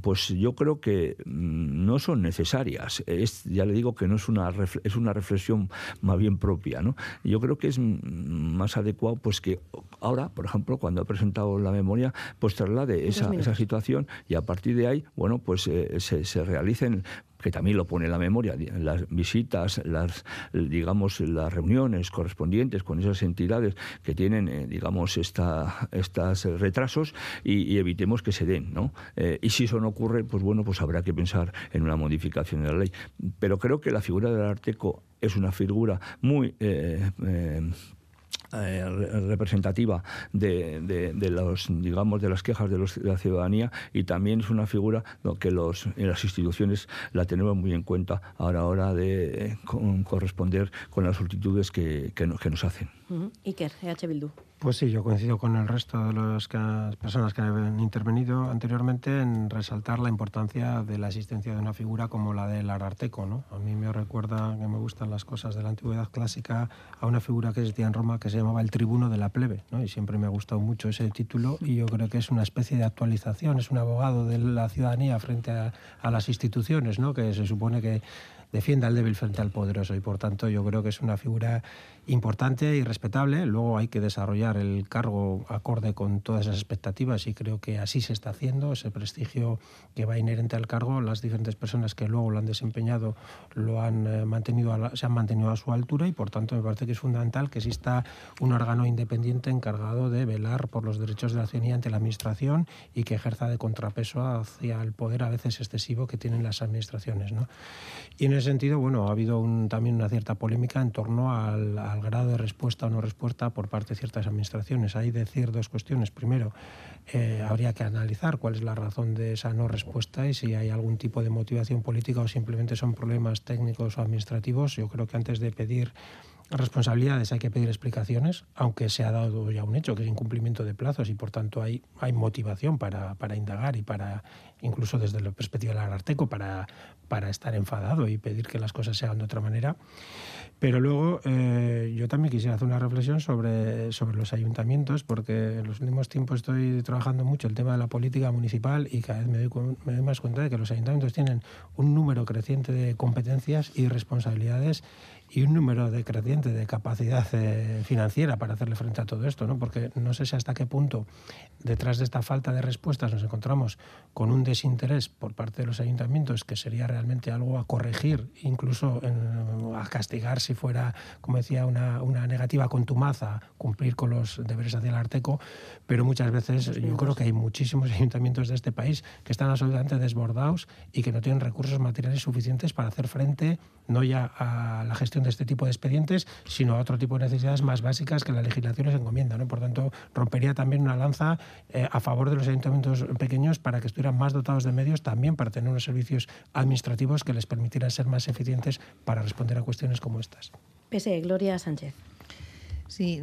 S2: pues yo creo que no son necesarias. Es, ya le digo que no es una, es una reflexión más bien propia. ¿no? Yo creo que es más adecuado pues que ahora, por ejemplo, cuando ha presentado la memoria, pues traslade esa, esa situación y a partir de ahí, bueno, pues eh, se, se realicen que también lo pone en la memoria, las visitas, las, digamos, las reuniones correspondientes con esas entidades que tienen, eh, digamos, esta, estas retrasos y, evitemos que se den, ¿no? Eh, y si eso no ocurre, pues bueno, pues habrá que pensar en una modificación de la ley. Pero creo que la figura del Arteco es una figura muy eh, eh, representativa de, de, los digamos de las quejas de, los, de, la ciudadanía y también es una figura que los en las instituciones la tenemos muy en cuenta a la hora de eh, con, corresponder con las solicitudes que, que, que nos hacen.
S1: Uh -huh. Iker, EH Bildu.
S3: Pues sí, yo coincido con el resto de las personas que han intervenido anteriormente en resaltar la importancia de la existencia de una figura como la del Ararteco. ¿no? A mí me recuerda que me gustan las cosas de la antigüedad clásica a una figura que existía en Roma que se llamaba el tribuno de la plebe. ¿no? Y siempre me ha gustado mucho ese título y yo creo que es una especie de actualización, es un abogado de la ciudadanía frente a, a las instituciones, ¿no? que se supone que defienda al débil frente al poderoso y por tanto yo creo que es una figura importante y respetable. Luego hay que desarrollar el cargo acorde con todas esas expectativas y creo que así se está haciendo. Ese prestigio que va inherente al cargo, las diferentes personas que luego lo han desempeñado lo han eh, mantenido a la, se han mantenido a su altura y por tanto me parece que es fundamental que exista un órgano independiente encargado de velar por los derechos de la ciudadanía ante la administración y que ejerza de contrapeso hacia el poder a veces excesivo que tienen las administraciones. ¿no? Y en ese sentido, bueno, ha habido también una cierta polémica en torno al, grado de respuesta o no respuesta por parte de ciertas administraciones. Hay decir dos cuestiones. Primero, eh, habría que analizar cuál es la razón de esa no respuesta y si hay algún tipo de motivación política o simplemente son problemas técnicos o administrativos. Yo creo que antes de pedir responsabilidades hay que pedir explicaciones, aunque se ha dado ya un hecho que es incumplimiento de plazos y por tanto hay, hay motivación para, para indagar y para, incluso desde la perspectiva del Arteco, para, para estar enfadado y pedir que las cosas se hagan de otra manera. Pero luego eh, yo también quisiera hacer una reflexión sobre, sobre los ayuntamientos, porque en los últimos tiempos estoy trabajando mucho el tema de la política municipal y cada vez me doy, me doy más cuenta de que los ayuntamientos tienen un número creciente de competencias y responsabilidades y un número decreciente de capacidad eh, financiera para hacerle frente a todo esto, ¿no? porque no sé si hasta qué punto detrás de esta falta de respuestas nos encontramos con un desinterés por parte de los ayuntamientos que sería realmente algo a corregir, incluso a castigar si fuera, como decía, una, una negativa contumaz a cumplir con los deberes hacia el Arteco, pero muchas veces yo creo que hay muchísimos *laughs* ayuntamientos de este país que están absolutamente desbordados y que no tienen recursos materiales suficientes para hacer frente no ya a la gestión de este tipo de expedientes, sino a otro tipo de necesidades más básicas que la legislación les encomienda. ¿no? Por tanto, rompería también una lanza eh, a favor de los ayuntamientos pequeños para que estuvieran más dotados de medios también para tener unos servicios administrativos que les permitieran ser más eficientes para responder a cuestiones como estas.
S1: Pese, Gloria Sánchez.
S4: Sí,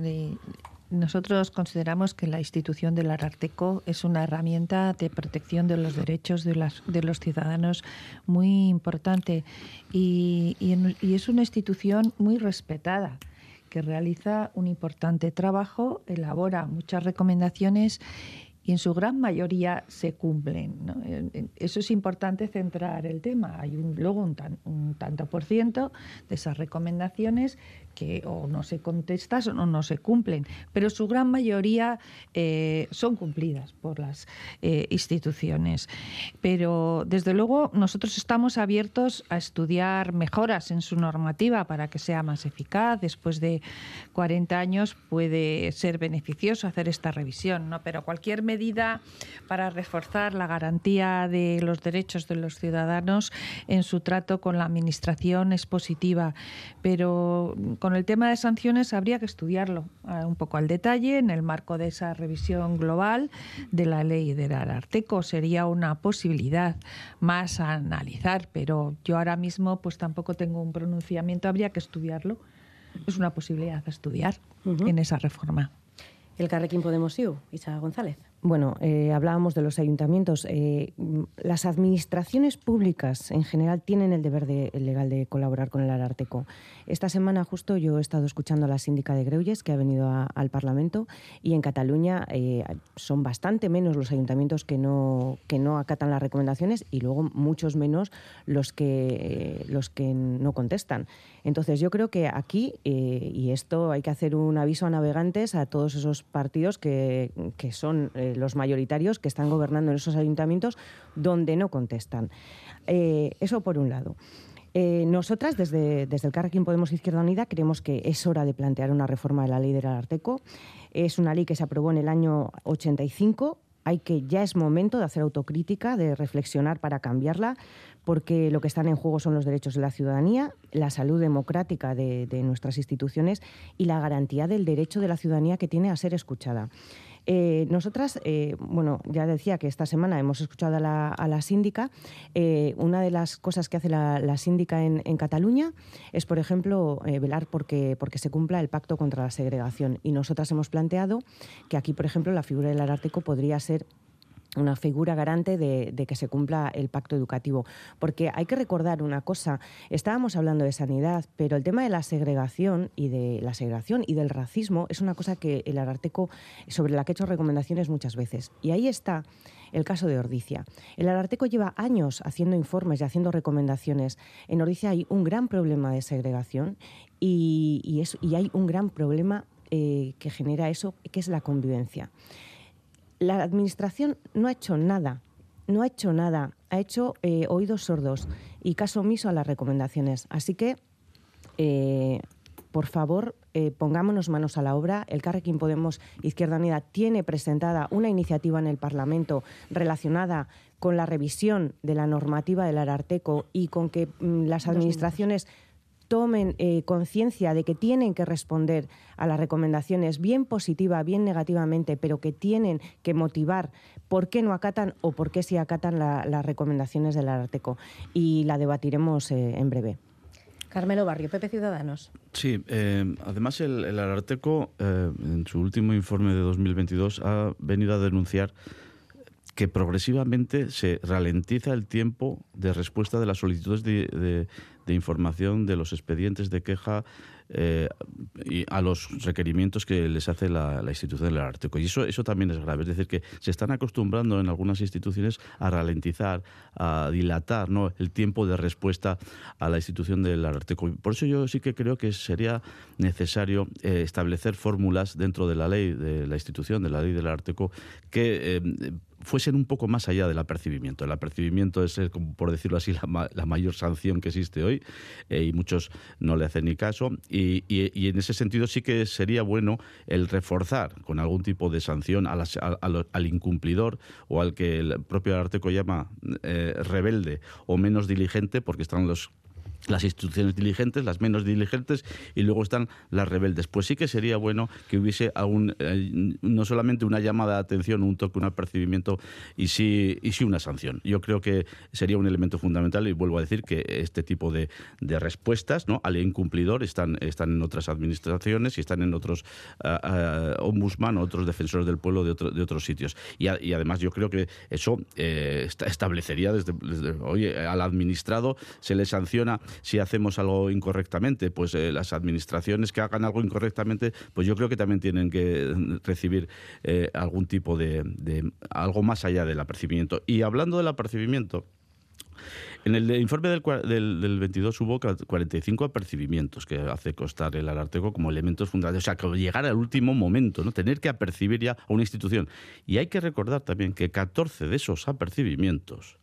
S4: nosotros consideramos que la institución del Ararteco es una herramienta de protección de los derechos de, los ciudadanos muy importante y, es una institución muy respetada que realiza un importante trabajo, elabora muchas recomendaciones y en su gran mayoría se cumplen. Eso es importante centrar el tema. Hay un, luego un, un tanto por ciento de esas recomendaciones que o no se contestan o no se cumplen, pero su gran mayoría eh, son cumplidas por las eh, instituciones. Pero desde luego nosotros estamos abiertos a estudiar mejoras en su normativa para que sea más eficaz. Después de 40 años puede ser beneficioso hacer esta revisión, ¿no? pero cualquier medida para reforzar la garantía de los derechos de los ciudadanos en su trato con la administración es positiva, pero con el tema de sanciones habría que estudiarlo eh, un poco al detalle en el marco de esa revisión global de la ley del Arteco. Sería una posibilidad más a analizar, pero yo ahora mismo pues tampoco tengo un pronunciamiento, habría que estudiarlo. Es una posibilidad a estudiar en esa reforma.
S1: El Carrequín Podemos IU, Isa González.
S6: Bueno, eh, hablábamos de los ayuntamientos. Eh, las administraciones públicas en general tienen el deber legal de colaborar con el Ararteco. Esta semana justo yo he estado escuchando a la síndica de Greulles que ha venido al Parlamento y en Cataluña eh, son bastante menos los ayuntamientos que no, que no acatan las recomendaciones y luego muchos menos los que, los que no contestan. Entonces yo creo que aquí, y esto hay que hacer un aviso a navegantes a todos esos partidos que, que son los mayoritarios que están gobernando en esos ayuntamientos donde no contestan. Eh, eso por un lado. Eh, nosotras, desde, desde el Carrequín Podemos Izquierda Unida, creemos que es hora de plantear una reforma de la ley del Arteco. Es una ley que se aprobó en el año 85. Hay que, ya es momento de hacer autocrítica, de reflexionar para cambiarla, porque lo que están en juego son los derechos de la ciudadanía, la salud democrática de, de nuestras instituciones y la garantía del derecho de la ciudadanía que tiene a ser escuchada. Eh, nosotras, eh, bueno, ya decía que esta semana hemos escuchado a la, síndica. Eh, una de las cosas que hace la, síndica en, Cataluña es, por ejemplo, velar porque, porque se cumpla el pacto contra la segregación. Y nosotras hemos planteado que aquí, por ejemplo, la figura del Arártico podría ser una figura garante de, que se cumpla el pacto educativo. Porque hay que recordar una cosa, estábamos hablando de sanidad, pero el tema de la segregación y de la segregación y del racismo es una cosa que el Ararteco, sobre la que ha hecho recomendaciones muchas veces. Y ahí está el caso de Ordicia. El Ararteco lleva años haciendo informes y haciendo recomendaciones. En Ordicia hay un gran problema de segregación y, y, hay un gran problema eh, que genera eso, que es la convivencia la Administración no ha hecho nada, no ha hecho nada, ha hecho eh, oídos sordos y caso omiso a las recomendaciones. Así que eh, por favor, eh, pongámonos manos a la obra. El Carrequín Podemos Izquierda Unida tiene presentada una iniciativa en el Parlamento relacionada con la revisión de la normativa del Ararteco y con que mm, las administraciones tomen eh, conciencia de que tienen que responder a las recomendaciones, bien positiva, bien negativamente, pero que tienen que motivar por qué no acatan o por qué sí acatan las recomendaciones del Ararteco. Y la debatiremos eh, en breve.
S1: Carmelo Barrio, Pepe Ciudadanos.
S7: Sí, eh, además el, Ararteco, en su último informe de 2022, ha venido a denunciar que progresivamente se ralentiza el tiempo de respuesta de las solicitudes de, de información de los expedientes de queja eh, y a los requerimientos que les hace la, institución del Arteco. Y eso, eso también es grave. Es decir, que se están acostumbrando en algunas instituciones a ralentizar, a dilatar ¿no? el tiempo de respuesta a la institución del Arteco. Por eso yo sí que creo que sería necesario eh, establecer fórmulas dentro de la ley de la institución, de la ley del Arteco, que eh, fuesen un poco más allá del apercibimiento. El apercibimiento es, por decirlo así, *laughs* la, mayor sanción que existe hoy eh, y muchos no le hacen ni caso. Y, en ese sentido sí que sería bueno el reforzar con algún tipo de sanción al incumplidor o al que el propio Arteco llama eh, rebelde o menos diligente, porque están los las instituciones diligentes, las menos diligentes y luego están las rebeldes. Pues sí que sería bueno que hubiese aún, eh, no solamente una llamada de atención, un toque, un apercibimiento y sí, y sí una sanción. Yo creo que sería un elemento fundamental y vuelvo a decir que este tipo de, de respuestas ¿no? al incumplidor están, están en otras administraciones y están en otros uh, ombudsman, otros defensores del pueblo de, de otros sitios. Y, además yo creo que eso eh, establecería desde, desde hoy al administrado se le sanciona si hacemos algo incorrectamente, pues eh, las administraciones que hagan algo incorrectamente, pues yo creo que también tienen que recibir eh, algún tipo de, algo más allá del apercibimiento. Y hablando del apercibimiento, en el informe del, del, 22 hubo 45 apercibimientos que hace constar el Alarteco como elementos fundamentales. O sea, que llegar al último momento, ¿no? tener que apercibir ya a una institución. Y hay que recordar también que 14 de esos apercibimientos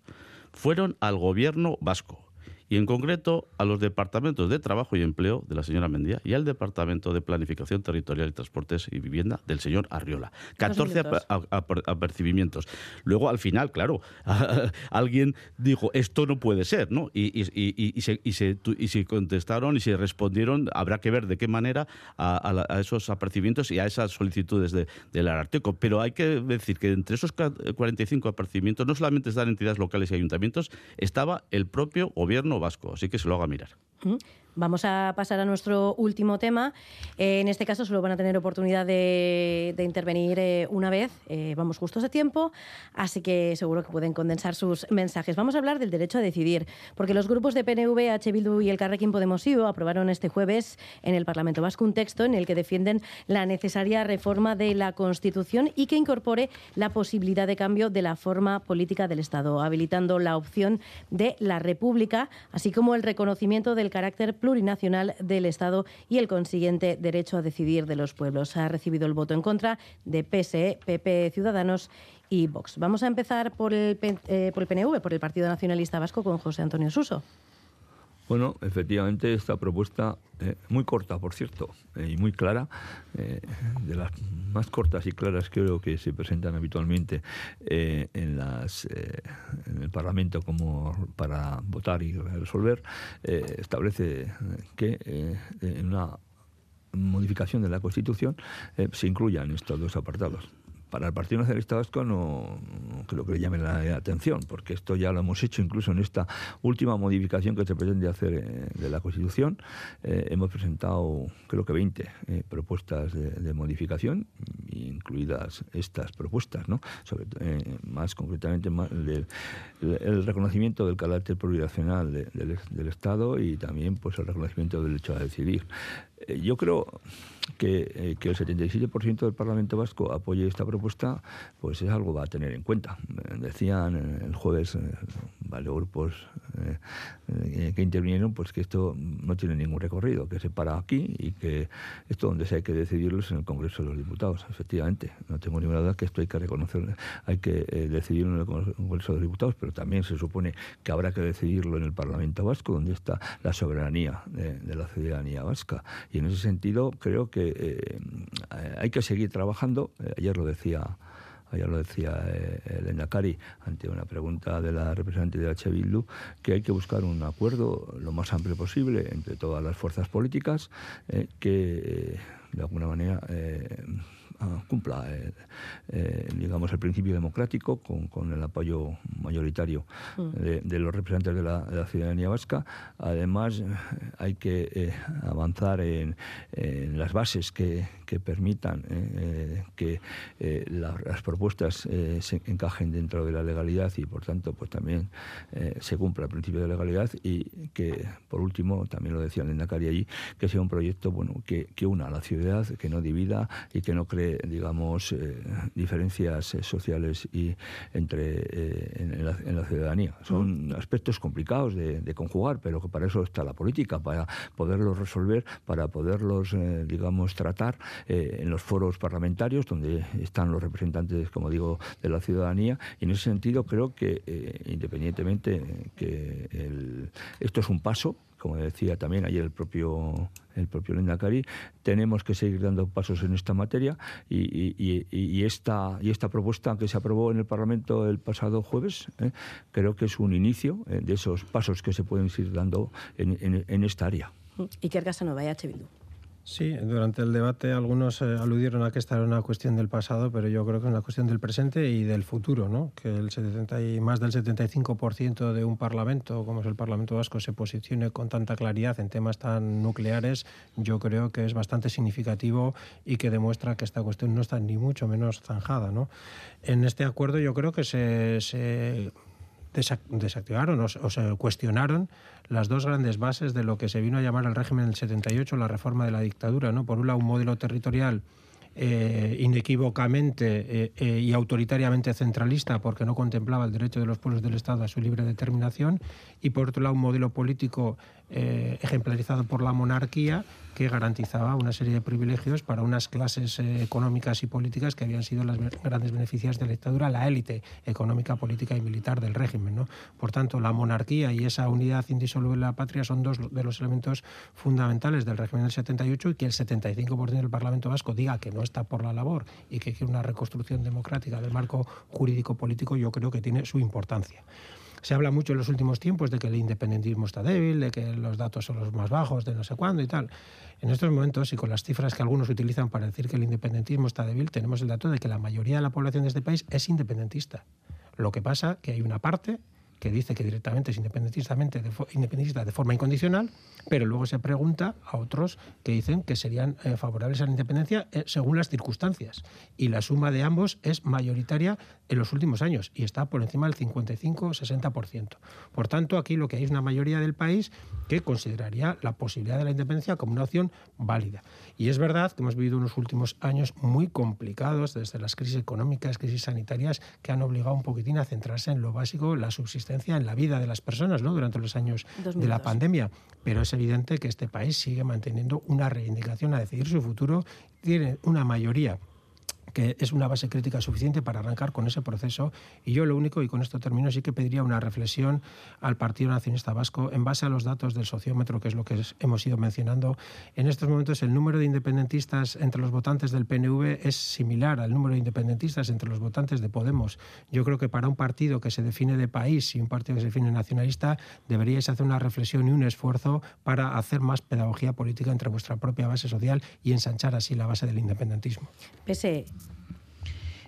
S7: fueron al gobierno vasco y en concreto a los departamentos de Trabajo y Empleo de la señora Mendía y al Departamento de Planificación Territorial y Transportes y Vivienda del señor Arriola. 14 apercibimientos. Luego, al final, claro, *laughs* alguien dijo, esto no puede ser, ¿no? Y, se, y, se, contestaron y se respondieron, habrá que ver de qué manera a, esos apercibimientos y a esas solicitudes de, del Ararteco. Pero hay que decir que entre esos 45 apercibimientos no solamente están entidades locales y ayuntamientos, estaba el propio gobierno vasco, así que se lo haga mirar.
S1: Vamos a pasar a nuestro último tema. Eh, en este caso solo van a tener oportunidad de, intervenir eh, una vez. Eh, vamos justos de tiempo, así que seguro que pueden condensar sus mensajes. Vamos a hablar del derecho a decidir, porque los grupos de PNV, H. Bildu y el Carrequín Podemos IO aprobaron este jueves en el Parlamento Vasco un texto en el que defienden la necesaria reforma de la Constitución y que incorpore la posibilidad de cambio de la forma política del Estado, habilitando la opción de la República, así como el reconocimiento del carácter plurinacional del Estado y el consiguiente derecho a decidir de los pueblos. Ha recibido el voto en contra de PSE, PP, Ciudadanos y Vox. Vamos a empezar por el, eh, por el PNV, por el Partido Nacionalista Vasco, con José Antonio Suso.
S2: Bueno, efectivamente, esta propuesta, eh, muy corta, por cierto, eh, y muy clara, eh, de las más cortas y claras creo que se presentan habitualmente en, las, en el Parlamento como para votar y resolver, establece que en una modificación de la Constitución se incluyan estos dos apartados. Para el Partido Nacionalista Vasco no, creo que le llame la atención, porque esto ya lo hemos hecho incluso en esta última modificación que se pretende hacer eh, de la Constitución. Eh, hemos presentado, creo que 20 eh, propuestas de, modificación, incluidas estas propuestas, ¿no? Sobre, más concretamente el, reconocimiento del carácter plurinacional del, del, Estado y también pues el reconocimiento del derecho a decidir. Yo creo que, eh, que el 77% del Parlamento Vasco apoye esta propuesta, pues es algo a tener en cuenta. Decían el jueves varios grupos que intervinieron, pues que esto no tiene ningún recorrido, que se para aquí y que esto donde hay que decidirlo es en el Congreso de los Diputados, efectivamente. No tengo ninguna duda que esto hay que reconocer, hay que decidirlo en el Congreso de los Diputados, pero también se supone que habrá que decidirlo en el Parlamento Vasco, donde está la soberanía de, la ciudadanía vasca. Y en ese sentido creo que hay que seguir trabajando. ayer lo decía ayer lo decía eh, el Endacari ante una pregunta de la representante de H. Que hay que buscar un acuerdo lo más amplio posible entre todas las fuerzas políticas eh, que, eh, de alguna manera, cumpla eh, eh, digamos el principio democrático con, el apoyo mayoritario mm. de, los representantes de la, ciudadanía vasca. Además, hay que eh, avanzar en, las bases que, permitan que las propuestas se encajen dentro de la legalidad y, por tanto, pues también se cumpla el principio de legalidad y que, por último, también lo decía Lenda Cari allí, que sea un proyecto bueno que, que una a la ciudad, que no divida y que no cree digamos, eh, diferencias eh, sociales y entre eh, en, la, ciudadanía. Son aspectos complicados de, conjugar, pero que para eso está la política, para poderlos resolver, para poderlos, digamos, tratar en los foros parlamentarios, donde están los representantes, como digo, de la ciudadanía. Y en ese sentido creo que, independientemente que esto es un paso, como decía también ayer el propio el propio Lendakari, tenemos que seguir dando pasos en esta materia y, esta, y esta propuesta que se aprobó en el Parlamento el pasado jueves ¿eh? creo que es un inicio eh, de esos pasos que se pueden ir dando en, en, esta área.
S1: Y que no vaya a Bildu.
S3: Sí, durante el debate algunos eh, aludieron a que esta era una cuestión del pasado, pero yo creo que es una cuestión del presente y del futuro, ¿no? Que el 70 y más del 75% de un parlamento, como es el Parlamento Vasco, se posicione con tanta claridad en temas tan nucleares, yo creo que es bastante significativo y que demuestra que esta cuestión no está ni mucho menos zanjada, ¿no? En este acuerdo yo creo que se, se desactivaron o, se cuestionaron las dos grandes bases de lo que se vino a llamar el régimen del 78, la reforma de la dictadura. ¿no? Por un lado, un modelo territorial eh, inequívocamente eh, eh, y autoritariamente centralista porque no contemplaba el derecho de los pueblos del Estado a su libre determinación y por otro lado un modelo político ejemplarizado por la monarquía que garantizaba una serie de privilegios para unas clases eh, económicas y políticas que habían sido las grandes beneficias de la dictadura, la élite económica, política y militar del régimen. Por tanto, la monarquía y esa unidad indisoluble de la patria son dos de los elementos fundamentales del régimen del 78 y que el 75% del Parlamento Vasco diga que no está por la labor y que quiere una reconstrucción democrática del marco jurídico político, yo creo que tiene su importancia. Se habla mucho en los últimos tiempos de que el independentismo está débil, de que los datos son los más bajos, de no sé cuándo y tal. En estos momentos, y con las cifras que algunos utilizan para decir que el independentismo está débil, tenemos el dato de que la mayoría de la población de este país es independentista. Lo que pasa que hay una parte que dice que directamente es independentistamente independentista de forma incondicional, pero luego se pregunta a otros que dicen que serían eh, favorables a la independencia eh, según las circunstancias. Y la suma de ambos es mayoritaria en los últimos años y está por encima del 55-60%. Por tanto, aquí lo que hay es una mayoría del país que consideraría la posibilidad de la independencia como una opción válida. Y es verdad que hemos vivido unos últimos años muy complicados, desde las crisis económicas, crisis sanitarias, que han obligado un poquitín a centrarse en lo básico, la subsistencia en la vida de las personas ¿no? durante los años de la pandemia. Pero es evidente que este país sigue manteniendo una reivindicación a decidir su futuro, tiene una mayoría que es una base crítica suficiente para arrancar con ese proceso. Y yo lo único, y con esto termino, sí que pediría una reflexión al Partido Nacionalista Vasco en base a los datos del sociómetro, que es lo que hemos ido mencionando. En estos momentos el número de independentistas entre los votantes del PNV es similar al número de independentistas entre los votantes de Podemos. Yo creo que para un partido que se define de país y un partido que se define nacionalista, deberíais hacer una reflexión y un esfuerzo para hacer más pedagogía política entre vuestra propia base social y ensanchar así la base del independentismo.
S1: Pese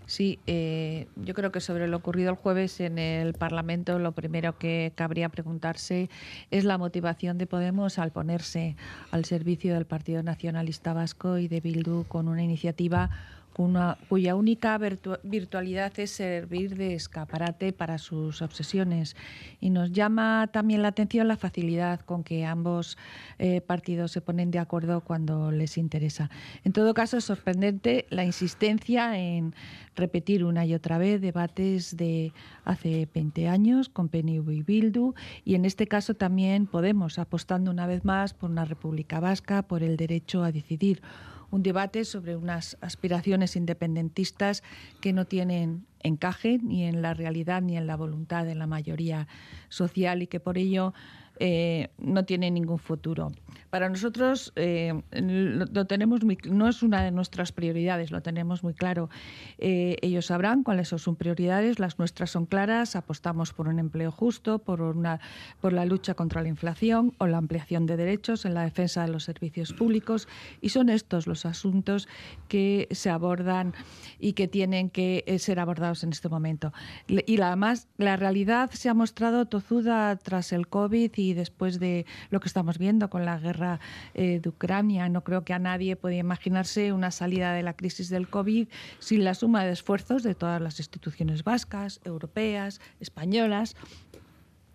S4: Sí, eh, yo creo que sobre lo ocurrido el jueves en el Parlamento, lo primero que cabría preguntarse es la motivación de Podemos al ponerse al servicio del Partido Nacionalista Vasco y de Bildu con una iniciativa cuya única virtualidad es servir de escaparate para sus obsesiones. Y nos llama también la atención la facilidad con que ambos eh, partidos se ponen de acuerdo cuando les interesa. En todo caso, es sorprendente la insistencia en repetir una y otra vez debates de hace 20 años con PNV y Bildu y en este caso también Podemos, apostando una vez más por una República Vasca, por el derecho a decidir un debate sobre unas aspiraciones independentistas que no tienen encaje ni en la realidad ni en la voluntad de la mayoría social y que por ello eh, no tienen ningún futuro. Para nosotros eh, lo, tenemos no es una de nuestras prioridades, lo tenemos muy claro. Eh, ellos sabrán cuáles son sus prioridades, las nuestras son claras, apostamos por un empleo justo, por, una, por la lucha contra la inflación o la ampliación de derechos en la defensa de los servicios públicos y son estos los asuntos que se abordan y que tienen que ser abordados en este momento. Y además la realidad se ha mostrado tozuda tras el COVID y después de lo que estamos viendo con la guerra eh, de Ucrania. No creo que a nadie pueda imaginarse una salida de la crisis del COVID sin la suma de esfuerzos de todas las instituciones vascas, europeas, españolas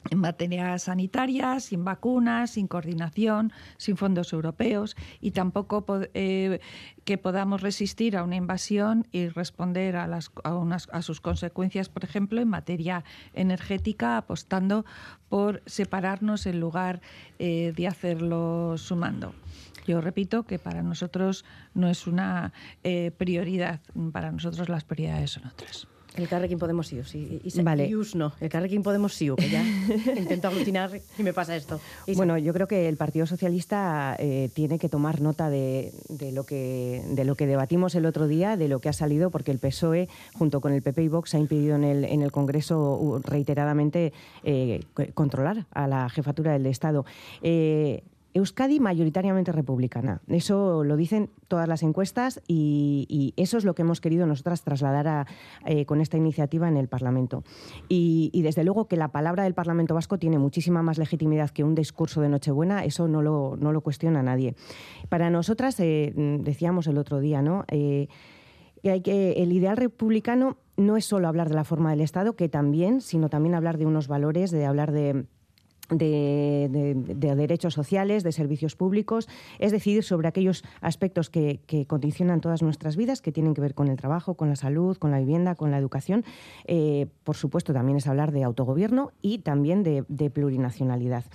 S4: en materia sanitaria, sin vacunas, sin coordinación, sin fondos europeos y tampoco eh, que podamos resistir a una invasión y responder a, las, a, sus consecuencias, por ejemplo, en materia energética, apostando por separarnos en lugar eh, de hacerlo sumando. Yo repito que para nosotros no es una eh, prioridad, para nosotros las prioridades son otras.
S1: El Carrequín Podemos Siu, sí. Y, vale. no, el Carrequín Podemos Siu, que ya *laughs* intento aglutinar y me pasa esto.
S6: Bueno, yo creo que el Partido Socialista eh, tiene que tomar nota de, lo que, de lo que debatimos el otro día, de lo que ha salido, porque el PSOE, junto con el PP y Vox, ha impedido en el, en el Congreso reiteradamente eh, controlar a la jefatura del Estado. Eh, Euskadi mayoritariamente republicana. Eso lo dicen todas las encuestas y, eso es lo que hemos querido nosotras trasladar eh, con esta iniciativa en el Parlamento. Y, desde luego que la palabra del Parlamento Vasco tiene muchísima más legitimidad que un discurso de Nochebuena, eso no lo, cuestiona nadie. Para nosotras, eh, decíamos el otro día, ¿no? Eh, que, el ideal republicano no es solo hablar de la forma del Estado, que también, sino también hablar de unos valores, de hablar de de, derechos sociales, de servicios públicos, es decir, sobre aquellos aspectos que, condicionan todas nuestras vidas, que tienen que ver con el trabajo, con la salud, con la vivienda, con la educación. Eh, por supuesto, también es hablar de autogobierno y también de plurinacionalidad.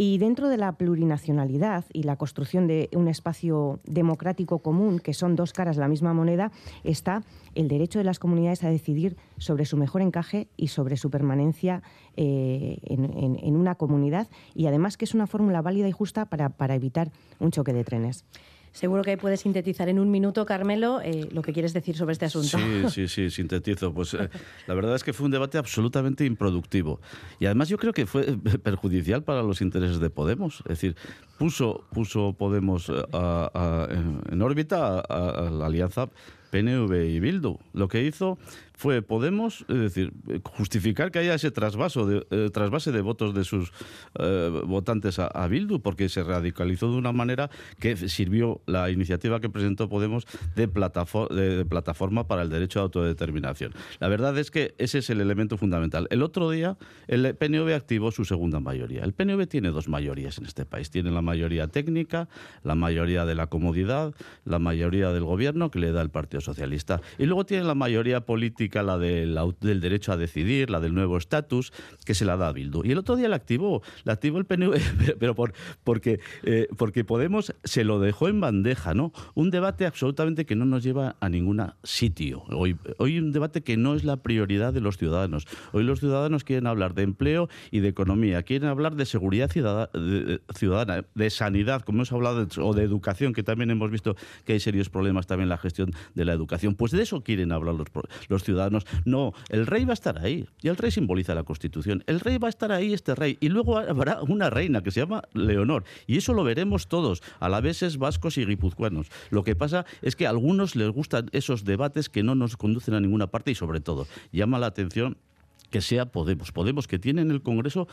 S6: Y dentro de la plurinacionalidad y la construcción de un espacio democrático común, que son dos caras de la misma moneda, está el derecho de las comunidades a decidir sobre su mejor encaje y sobre su permanencia eh, en, una comunidad y además que es una fórmula válida y justa para, para evitar un choque de trenes.
S1: Seguro que puedes sintetizar en un minuto, Carmelo, eh, lo que quieres decir sobre este asunto.
S7: Sí, sí, sí, sintetizo. Pues eh, la verdad es que fue un debate absolutamente improductivo. Y además yo creo que fue perjudicial para los intereses de Podemos. Es decir, puso, puso Podemos en órbita a la alianza PNV y Bildu. Lo que hizo fue Podemos, es decir, justificar que haya ese trasvaso de, eh, trasvase de votos de sus eh, votantes a, Bildu, porque se radicalizó de una manera que sirvió la iniciativa que presentó Podemos de, de, plataforma para el derecho a autodeterminación. La verdad es que ese es el elemento fundamental. El otro día el PNV activó su segunda mayoría. El PNV tiene dos mayorías en este país. Tiene la mayoría técnica, la mayoría de la comodidad, la mayoría del gobierno que le da el Partido Socialista. Y luego tiene la mayoría política la del, derecho a decidir, la del nuevo estatus, que se la da a Bildu. Y el otro día la activó, la activó el PNV, *laughs* pero por, porque, eh, porque Podemos se lo dejó en bandeja, ¿no? Un debate absolutamente que no nos lleva a ningún sitio. Hoy, hoy un debate que no es la prioridad de los ciudadanos. Hoy los ciudadanos quieren hablar de empleo y de economía, quieren hablar de seguridad ciudadana, de sanidad, como hemos hablado, o de educación, que también hemos visto que hay serios problemas también en la gestión de la educación. Pues de eso quieren hablar los, los ciudadanos no, el rey va a estar ahí. Y el rey simboliza la Constitución. El rey va a estar ahí, este rey. Y luego habrá una reina que se llama Leonor. Y eso lo veremos todos, alaveses, vascos y guipuzcoanos. Lo que pasa es que a algunos les gustan esos debates que no nos conducen a ninguna parte y sobre todo llama la atención que sea Podemos. Podemos que tiene en el Congreso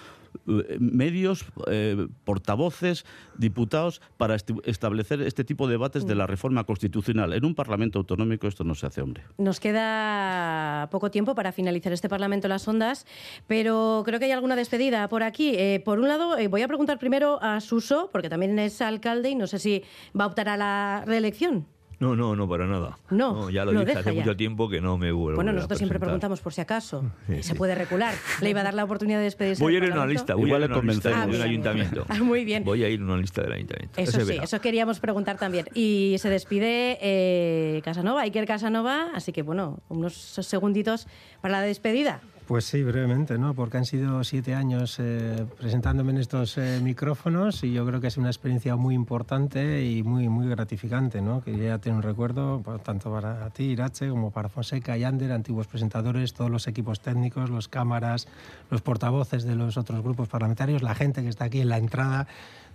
S7: eh, medios, eh, portavoces, diputados para establecer este tipo de debates de la reforma constitucional. En un Parlamento autonómico esto no se hace, hombre.
S1: Nos queda poco tiempo para finalizar este Parlamento las ondas, pero creo que hay alguna despedida por aquí. Eh, por un lado, voy a preguntar primero a Suso, porque también es alcalde y no sé si va a optar a la reelección.
S2: No, no, no, para nada.
S1: No,
S2: ya lo, dije hace mucho tiempo que no me vuelvo.
S1: Bueno, nosotros siempre preguntamos por si acaso. *laughs* Se puede recular. Le iba a dar la oportunidad de despedirse.
S2: Voy a ir en una lista, voy a ir en una lista del ayuntamiento.
S1: Ah, *laughs* muy bien.
S2: Voy a ir en una lista del ayuntamiento.
S1: Eso sí, eso queríamos preguntar también. Y se despide eh, Casanova, Iker Casanova, así que bueno, unos segunditos para la despedida.
S3: Pues sí, brevemente, ¿no? Porque han sido siete años eh, presentándome en estos eh, micrófonos y yo creo que es una experiencia muy importante y muy, muy gratificante, ¿no? Que ya tengo un recuerdo pues, tanto para ti, Irache, como para Fonseca y Ander, antiguos presentadores, todos los equipos técnicos, los cámaras, los portavoces de los otros grupos parlamentarios, la gente que está aquí en la entrada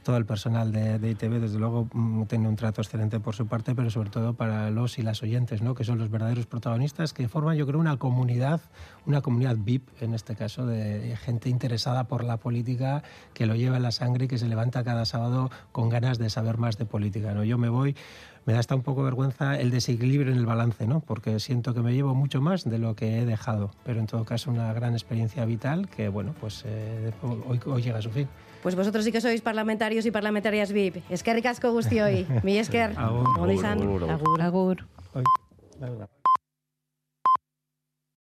S3: todo el personal de, ITV, desde luego, mm, tiene un trato excelente por su parte, pero sobre todo para los y las oyentes, ¿no? que son los verdaderos protagonistas, que forman, yo creo, una comunidad, una comunidad VIP, en este caso, de gente interesada por la política, que lo lleva en la sangre y que se levanta cada sábado con ganas de saber más de política. ¿no? Yo me voy me da hasta un poco vergüenza el desequilibrio en el balance, ¿no? porque siento que me llevo mucho más de lo que he dejado, pero en todo caso una gran experiencia vital que bueno, pues eh, hoy, hoy llega a su fin.
S1: Pues vosotros sí que sois parlamentarios y parlamentarias VIP. Es que ricasco hoy. Mi esker.
S7: Agur.
S1: Agur.
S4: Agur. Agur.